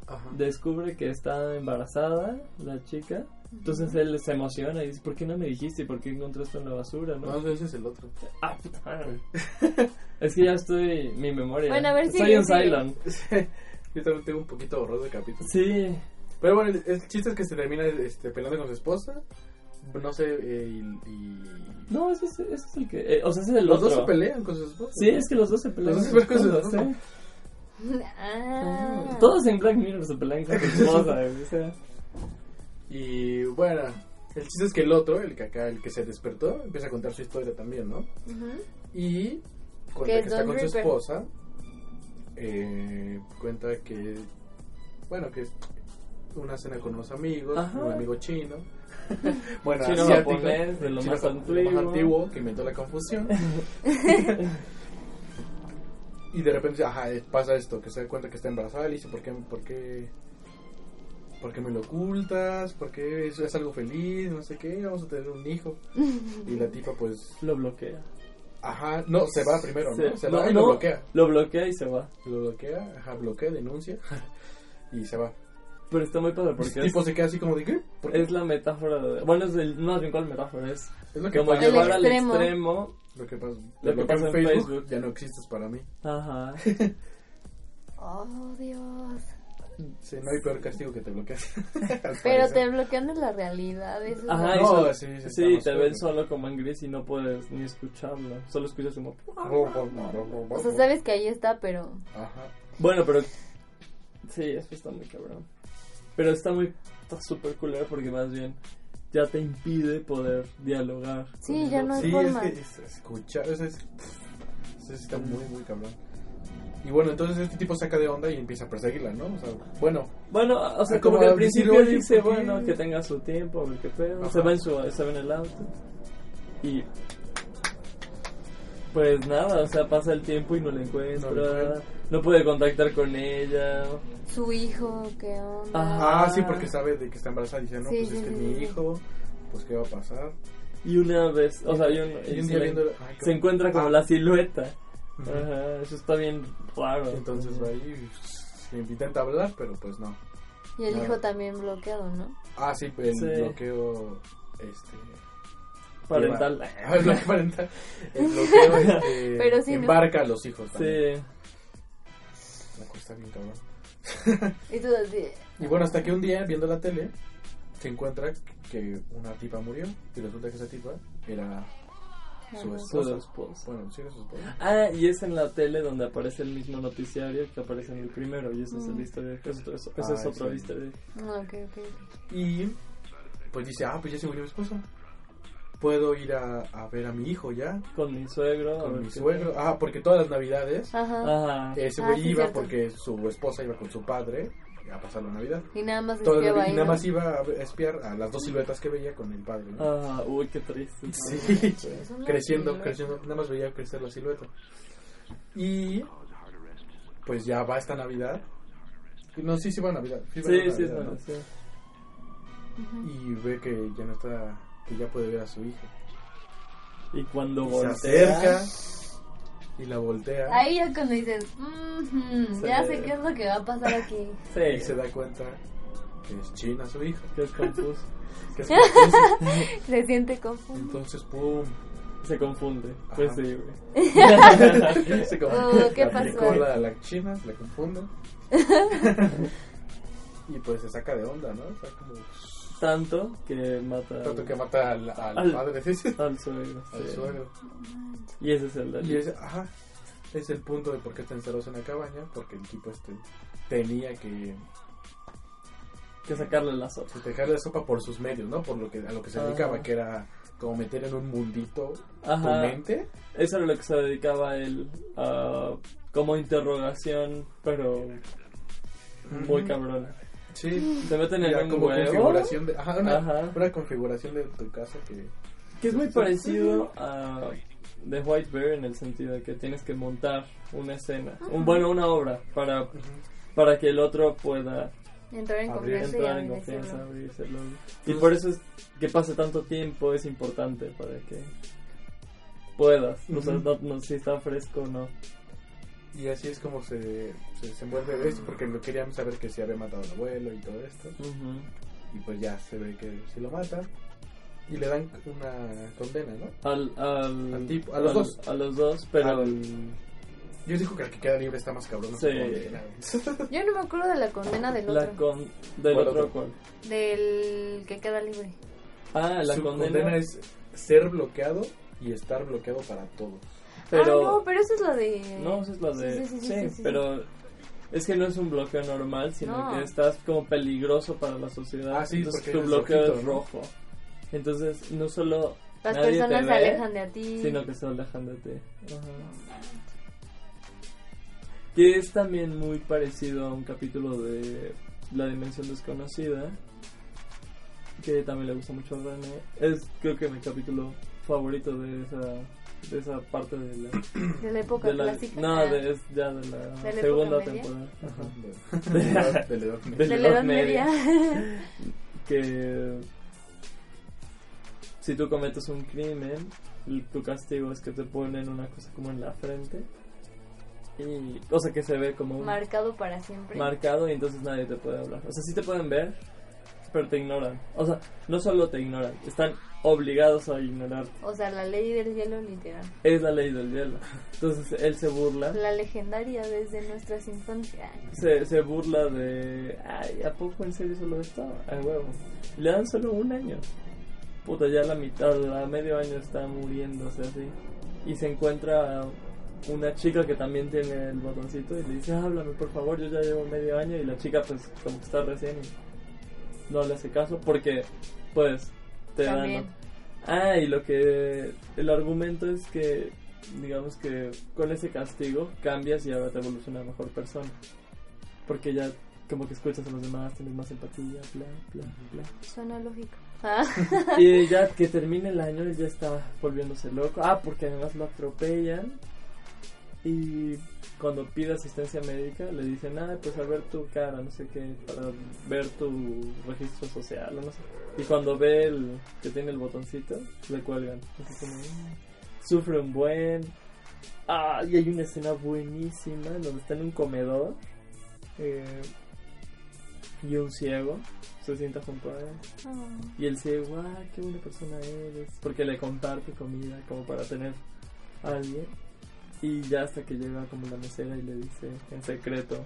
Ajá. descubre que está embarazada la chica. Entonces él se emociona y dice, ¿por qué no me dijiste? ¿Por qué encontraste en la basura? ¿no? No, ese es el otro. Ah, puta madre. es que ya estoy, mi memoria. Bueno, a ver, Soy sigue, un sigue. Cylon. Yo también tengo un poquito borroso de capítulo. Sí. Pero bueno, el, el chiste es que se termina este, peleando con su esposa. No sé, eh, y, y- No, ese es, ese es el que... eh, o sea, ese es el Los otro. dos se pelean con su esposa. Sí, es que los dos se pelean. Los dos se pelean con su esposa, esposa. sí. Ah. Todos en Black Mirror se pelean con su esposa. o sea. Y bueno, el chiste es que el otro, el que acá, el que se despertó, empieza a contar su historia también, ¿no? Y Que cuenta que, es está con su esposa. Eh, cuenta que, bueno, que es una cena con unos amigos, Ajá. un amigo chino. bueno, Chino asiático, japonés, de lo chino más ja- de lo más antiguo. que inventó la confusión. y de repente, ajá, pasa esto, que se da cuenta que está embarazada y le dice, ¿por qué, por qué, por qué me lo ocultas? ¿Por qué eso es algo feliz? No sé qué, vamos a tener un hijo. y la tipa pues, Lo bloquea. ajá, no, se va primero, ¿no? Se No, va y no, lo bloquea. Lo bloquea y se va. Lo bloquea, ajá, bloquea, denuncia y se va. Pero está muy padre El porque es, tipo se queda así como de, ¿qué? Es la metáfora de... Bueno, es el, más bien cuál metáfora es. Es lo que Como pasa. El llevar al extremo. extremo. Lo que pasa, Lo lo que que pasa en en Facebook, Facebook. ya no existes para mí. Ajá. Oh, Dios. Sí, no hay peor castigo que te bloqueas. Al Pero te bloquean de la realidad. Eso es Ajá, lo- No, sí, sí, sí, te ven solo como en gris y no puedes ni escucharlo. Solo escuchas como... O sea, sabes que ahí está, pero. Ajá. Bueno, pero... Sí, eso está muy cabrón. Pero está muy... Está súper culero porque más bien ya te impide poder dialogar. Sí, ya no hay Sí, es forma. que es- escuchar, eso es, eso está muy, muy cabrón. Y bueno, entonces este tipo saca de onda y empieza a perseguirla, ¿no? O sea, bueno, Bueno, o sea, como que al decir, principio dice, bueno, que tenga su tiempo, a ver qué pedo. Ajá. Se va en su, se va en el auto. Y pues nada, o sea, pasa el tiempo y no la encuentra. No puede contactar con ella. Su hijo, ¿qué onda? Ajá. ah, sí, porque sabe de que está embarazada y dice, no, Sí, pues sí, es que sí, mi sí. hijo, pues qué va a pasar. Y una vez, o sea, y un, Y un se, día le- viendo, ay, qué- se encuentra como Ah. la silueta. Ajá, eso está bien raro. Y entonces va ahí le intenta hablar, pero pues no. Y el hijo también bloqueado, ¿no? Ah, sí, el Sí. bloqueo. Este. Parental. el bloqueo parental. El bloqueo este, Pero sí, ¿no? embarca a los hijos también. Sí. La cosa está bien cabrón. Y tú así, Y bueno, hasta que un día, viendo la tele, se encuentra que una tipa murió. Y resulta que esa tipa era su esposa. Su esposa. Bueno, sí, era su esposa. Ah, y es en la tele donde aparece el mismo noticiario que aparece en el primero. Y esa es Mm. la historia. Eso, eso- esa Ah, es otra sí. historia. ah, ok, ok, ok. Y pues dice, ah, pues ya se murió mi esposa. Puedo ir a, a ver a mi hijo ya. Con mi suegro. Con mi suegro. Ah, porque todas las navidades Ajá. Ese Ah, güey sí, iba cierto. porque su esposa iba con su padre a pasar la Navidad. Y nada más Todo espiaba y ahí. nada ¿no? más iba a espiar a las dos siluetas que veía con el padre. ¿no? Ah, uy, qué triste. Sí, creciendo, creciendo, nada más veía crecer la silueta. Y pues ya va esta Navidad. No, sí, sí va a Navidad. Sí, va a Sí, Navidad, sí, ¿no? sí, sí. Y ve que ya no está, que ya puede ver a su hija. Y cuando Y se voltea. acerca y la voltea Ahí ya cuando dices, "Mhm, Sí. ya sé qué es lo que va a pasar aquí. y Sí, se da cuenta que es China su hija. que es confuso. Que es confusa. Se siente confuso. Entonces, pum, Se confunde. Pues Ajá. sí, güey. se como Oh, ¿qué aplicó pasó? la, la china, la confunde. y pues se saca de onda, ¿no? O sea, como Tanto que mata tanto que mata al, al Al- padre, sí, al suegro. al sí. suegro. Y ese es el Y delito. es, ajá, es el punto de por qué está encerrado en la cabaña, porque el tipo este tenía que, Que sacarle la sopa. dejarle la sopa por sus medios, ¿no? Por lo que a lo que se Ajá. dedicaba, que era como meter en un mundito tu Ajá. mente. Eso era lo que se dedicaba él a como interrogación, pero muy cabrona. Sí, Te meten en un como huevo. configuración de, ajá, una, Ajá. una configuración de tu casa que Que es muy parecido a The White Bear en el sentido de que tienes que montar una escena, un bueno, una obra para para que el otro pueda Entrar en Abrir, confianza entrar y en confianza, abrírselo. Y por eso es que pase tanto tiempo es importante para que puedas, o sea, Ujú. no, no si está fresco o no. Y así es como se, se, se envuelve esto, porque lo querían saber que se había matado al abuelo y todo esto. Y pues ya se ve que si lo matan. Y le dan una condena, ¿no? Al, al, Al tipo- a los al- dos. A los dos, pero Al- Yo digo que el que queda libre está más cabrón. Sí. Yo no me acuerdo de la condena del la otro. con del ¿Cuál otro cual. Del que queda libre. Ah, la Su condena, condena es ser bloqueado y estar bloqueado para todos. Pero Ah, no, pero esa es la de... no, esa es la de Sí, sí, sí, sí, sí, sí. pero es que no es un bloqueo normal, sino No. que estás como peligroso para la sociedad. Ah, sí, entonces porque tu eres bloqueo rojito, es ¿no? rojo. Entonces, no solo Las nadie te personas se alejan de a ti. sino que se alejan de ti. Que es también muy parecido a un capítulo de La Dimensión Desconocida, que también le gusta mucho a René. Es creo que mi capítulo favorito de esa, de esa parte de la... De la época de la- clásica. no, de, es ya de la, ¿De la segunda temporada. Ajá. De, la edad- media. Que si tú cometes un crimen, tu castigo es que te ponen una cosa como en la frente. Y, o sea, que se ve como un Marcado para siempre. marcado y entonces nadie te puede hablar. O sea, sí te pueden ver, pero te ignoran. O sea, no solo te ignoran, están obligados a ignorarte. o sea, la ley del hielo literal. Es la ley del hielo. Entonces él se burla. La legendaria desde nuestras infancias. Se, se burla de. Ay, ¿a poco en serio solo esto? A huevo. Le dan solo un año. Puta, ya la mitad, a medio año está muriéndose así. Y se encuentra una chica que también tiene el botoncito y le dice: Háblame por favor, yo ya llevo medio año. Y la chica, pues, como que está recién y no le hace caso porque, pues, te También. dan. Ah, y lo que. El argumento es que, digamos que con ese castigo cambias y ahora te evoluciona a mejor persona. Porque ya, como que escuchas a los demás, tienes más empatía, bla, bla, bla. Suena lógico. Ah. Y ya que termine el año, él ya está volviéndose loco. Ah, porque además lo atropellan. Y cuando pide asistencia médica, le dicen, ah, pues a ver tu cara, no sé qué, para ver tu registro social, o no sé. Y cuando ve el que tiene el botoncito, le cuelgan. Así como, "Mm". sufre un buen. Ah, y hay una escena buenísima en donde está en un comedor eh, y un ciego se sienta junto a él. Oh. Y el ciego, ah, qué buena persona eres. Porque le comparte comida como para tener a alguien. Y ya hasta que llega como la mesera y le dice en secreto.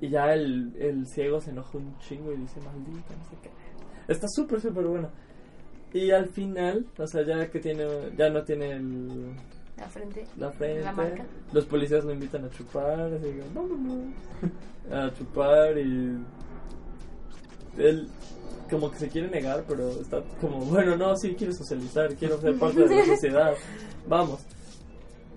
Y ya el, el ciego se enoja un chingo y dice, maldita, no sé qué. Está súper, súper bueno. Y al final, o sea, ya que tiene, ya no tiene el, La frente. la frente. La marca. Los policías lo invitan a chupar, así que vámonos. A chupar y él como que se quiere negar, pero está como, bueno, no, sí quiero socializar, quiero ser parte de la sociedad. Vamos.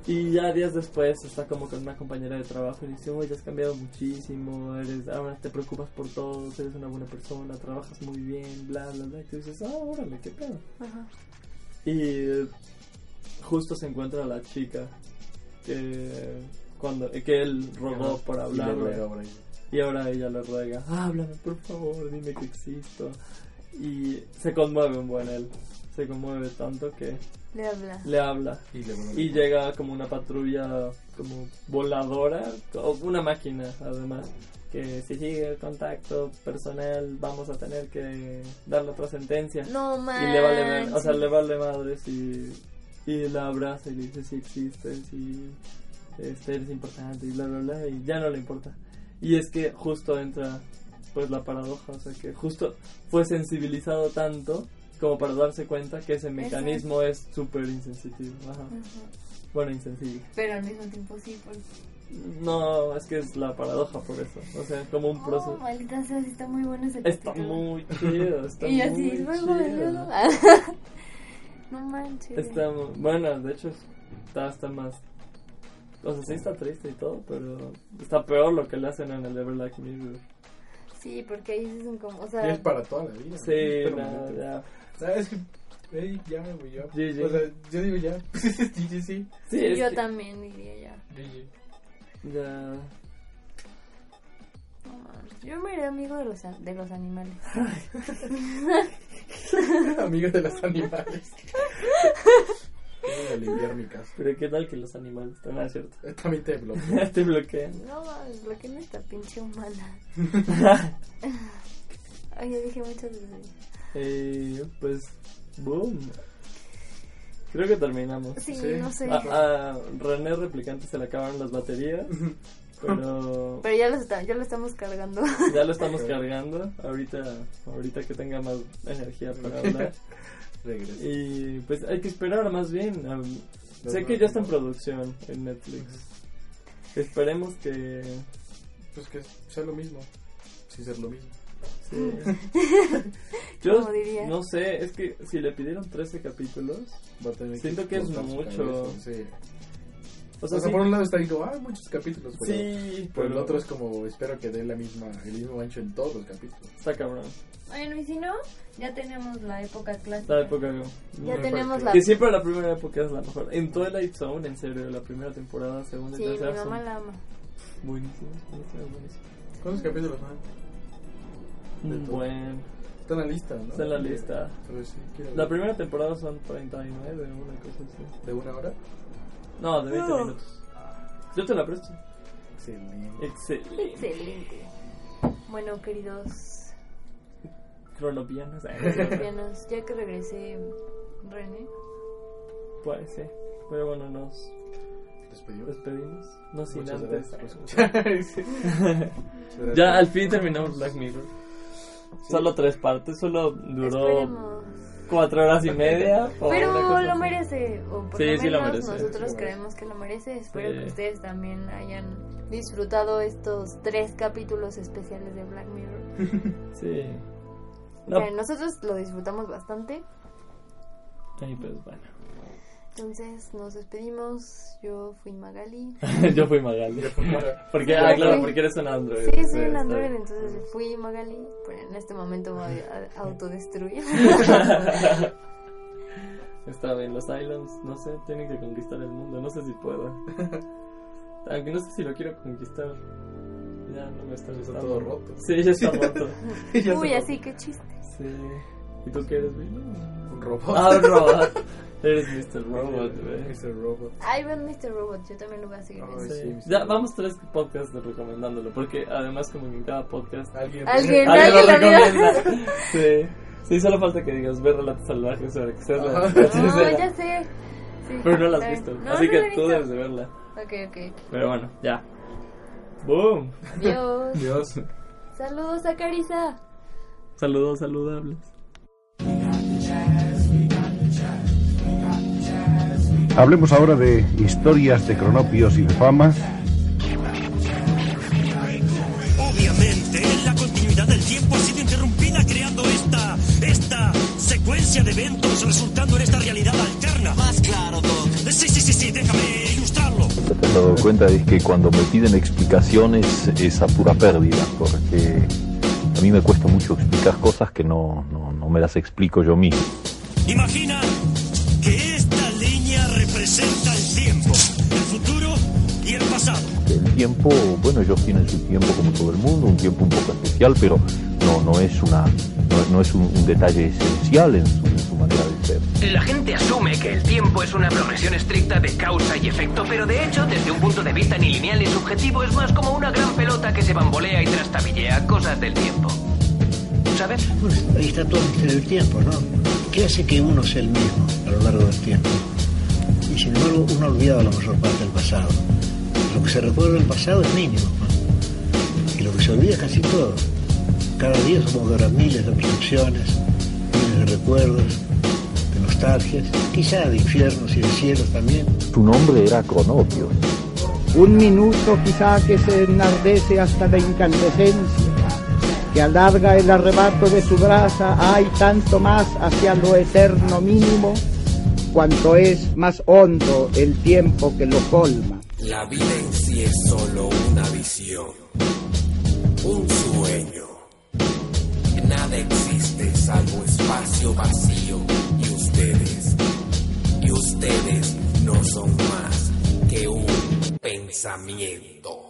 Y ya días después está como con una compañera de trabajo y dice, oye, has cambiado muchísimo, eres, ahora te preocupas por todos, eres una buena persona, trabajas muy bien, bla, bla, bla. Y tú dices, ah, órale, qué pedo. Ajá. Y justo se encuentra la chica que cuando que él rogó por Y por ahí. y ahora ella le ruega, háblame por favor, dime que existo. Y se conmueve un buen él, se conmueve tanto que Le habla. le habla Y le y llega como una patrulla como voladora o una máquina además que si sigue el contacto personal vamos a tener que darle otra sentencia No y manches. le vale o sea le vale madres y y la abraza y le dice si existes y este eres importante y bla bla bla y ya no le importa y es que justo entra pues la paradoja o sea que justo fue sensibilizado tanto como para darse cuenta que ese mecanismo es súper insensitivo ajá. Ajá. bueno insensible Pero al mismo tiempo sí, porque... no es que es la paradoja por eso o sea como un Oh, proceso maldita sea, sí está muy bueno ese está capítulo. muy chido está Y así, muy luego, chido. luego. no manches. Está, bueno, de hecho está hasta más... O sea, sí está triste y todo, pero está peor lo que le hacen en el Ever Like Mirror. Sí, porque ahí sí son como, o Y sea, es para toda la vida. Sí, no, momento. ya. Ah, es que, ey, ya, güey, yo. GG. O sea, yo digo ya. sí, sí, sí. Yo que también diría ya. GG. ya... No manches. Yo me iré amigo de los, a- de los animales. Amigo de los animales. Voy a limpiar mi casa. Pero qué tal que los animales están ah, cierto. También te bloqueo. Te bloquean. No mames, lo que no está pinche humana. Ay, ya dije muchas veces. Eh, pues, boom. Creo que terminamos. Sí, Sí. no sé. A, a René Replicante se le acabaron las baterías, pero Pero ya lo, está, ya lo estamos cargando. ya lo estamos cargando. Ahorita, ahorita que tenga más energía para hablar. Regreso. Y pues hay que esperar más bien. sé que ya está en producción en Netflix. Esperemos que... Pues que sea lo mismo. Sin ser lo mismo. Sí. Yo Como diría. no sé, es que si le pidieron 13 capítulos, Va a tener Siento que es mucho. cabeza, Sí. o O sea, sí, por un lado está diciendo, ah, muchos capítulos. Pero sí, Por el otro es como, espero que dé la misma, el mismo ancho en todos los capítulos. está cabrón. Bueno, y si no, ya tenemos la época clásica. La época Ya muy tenemos la- Que siempre la primera época es la mejor. En Twilight Zone, en serio, la primera temporada, segunda Sí, y mi tercera mamá son la ama. buenísimas, buenísimas. ¿Cuántos capítulos son? Un buen. Está en la lista, ¿no? Está en la lista. Pero sí, quiero La ver. primera temporada son 39, una cosa así. ¿De una hora? No, de 20 No. minutos. Yo te la presto. Excelente. Excelente. Excelente. Bueno, queridos Cronopianos. colombianos, ya que regresé, René, Puede ser. Pero bueno, nos Despedimos. despedimos. No sin Muchas antes. gracias Ya al fin terminamos Black Mirror. Solo tres partes, solo duró esperemos. cuatro horas y media. Pero lo así. merece, o por Sí, lo sí lo menos merece, nosotros sí lo merece. creemos que lo merece. Espero Sí. que ustedes también hayan disfrutado estos tres capítulos especiales de Black Mirror. Sí. O No. sea, nosotros lo disfrutamos bastante. Ay, pues bueno. Entonces nos despedimos. Yo fui Magali. Yo fui Magali. Porque, ah, claro, porque eres un Android. Sí, soy un Android, bien. entonces fui Magali. Pero en este momento me voy a autodestruir. Está bien, los Islands, no sé, tienen que conquistar el mundo. No sé si puedo. Aunque no sé si lo quiero conquistar. Ya no me está Está todo roto. Sí, ya está roto. Uy, así que chiste. Sí. ¿Y tú qué eres, Billy? Un robot. Ah, un robot. Eres Mr. Robot, güey. Mr. Robot. Ay, ven Mr. Robot, yo también lo voy a seguir sí, Sí. Mr. Ya, vamos tres podcasts recomendándolo, porque además como que en cada podcast Alguien. Alguien, alguien lo alguien lo recomienda. Sí. Sí, solo falta que digas ver relatos salvajes sobre que seas la, No, ya sé. Sí, Pero no la has visto. No, Así no que tú debes de verla. Ok, ok. Pero bueno, ya. Boom. Dios. Dios. Saludos a Carissa. Saludos saludables. Hablemos ahora de historias de cronopios y de fama. Obviamente, la continuidad del tiempo ha sido interrumpida creando esta, esta secuencia de eventos resultando en esta realidad alterna. Más claro, Doc. Sí, sí, sí, sí, déjame ilustrarlo. Te has dado cuenta es que cuando me piden explicaciones es a pura pérdida, porque a mí me cuesta mucho explicar cosas que no, no, no me las explico yo mismo. Imagina tiempo, bueno, ellos tienen su tiempo como todo el mundo, un tiempo un poco especial, pero no, no es, una, no, no es un, un detalle esencial en su, en su manera de ser. La gente asume que el tiempo es una progresión estricta de causa y efecto, pero de hecho, desde un punto de vista ni lineal ni subjetivo, es más como una gran pelota que se bambolea y trastabillea cosas del tiempo. ¿Sabes? Pues ahí está todo el del tiempo, ¿no? ¿Qué hace que uno sea el mismo a lo largo del tiempo? Y sin embargo, uno ha olvidado la mayor parte del pasado. Lo que se recuerda del pasado es mínimo. Y lo que se olvida es casi todo. Cada día somos de miles de percepciones, miles de recuerdos, de nostalgias, quizá de infiernos y de cielos también. Su nombre era Cronopios. Un minuto quizá que se enardece hasta la incandescencia, que alarga el arrebato de su brasa, hay tanto más hacia lo eterno mínimo, cuanto es más hondo el tiempo que lo colma. La vida en sí es solo una visión, un sueño. Nada existe salvo espacio vacío y ustedes, y ustedes no son más que un pensamiento.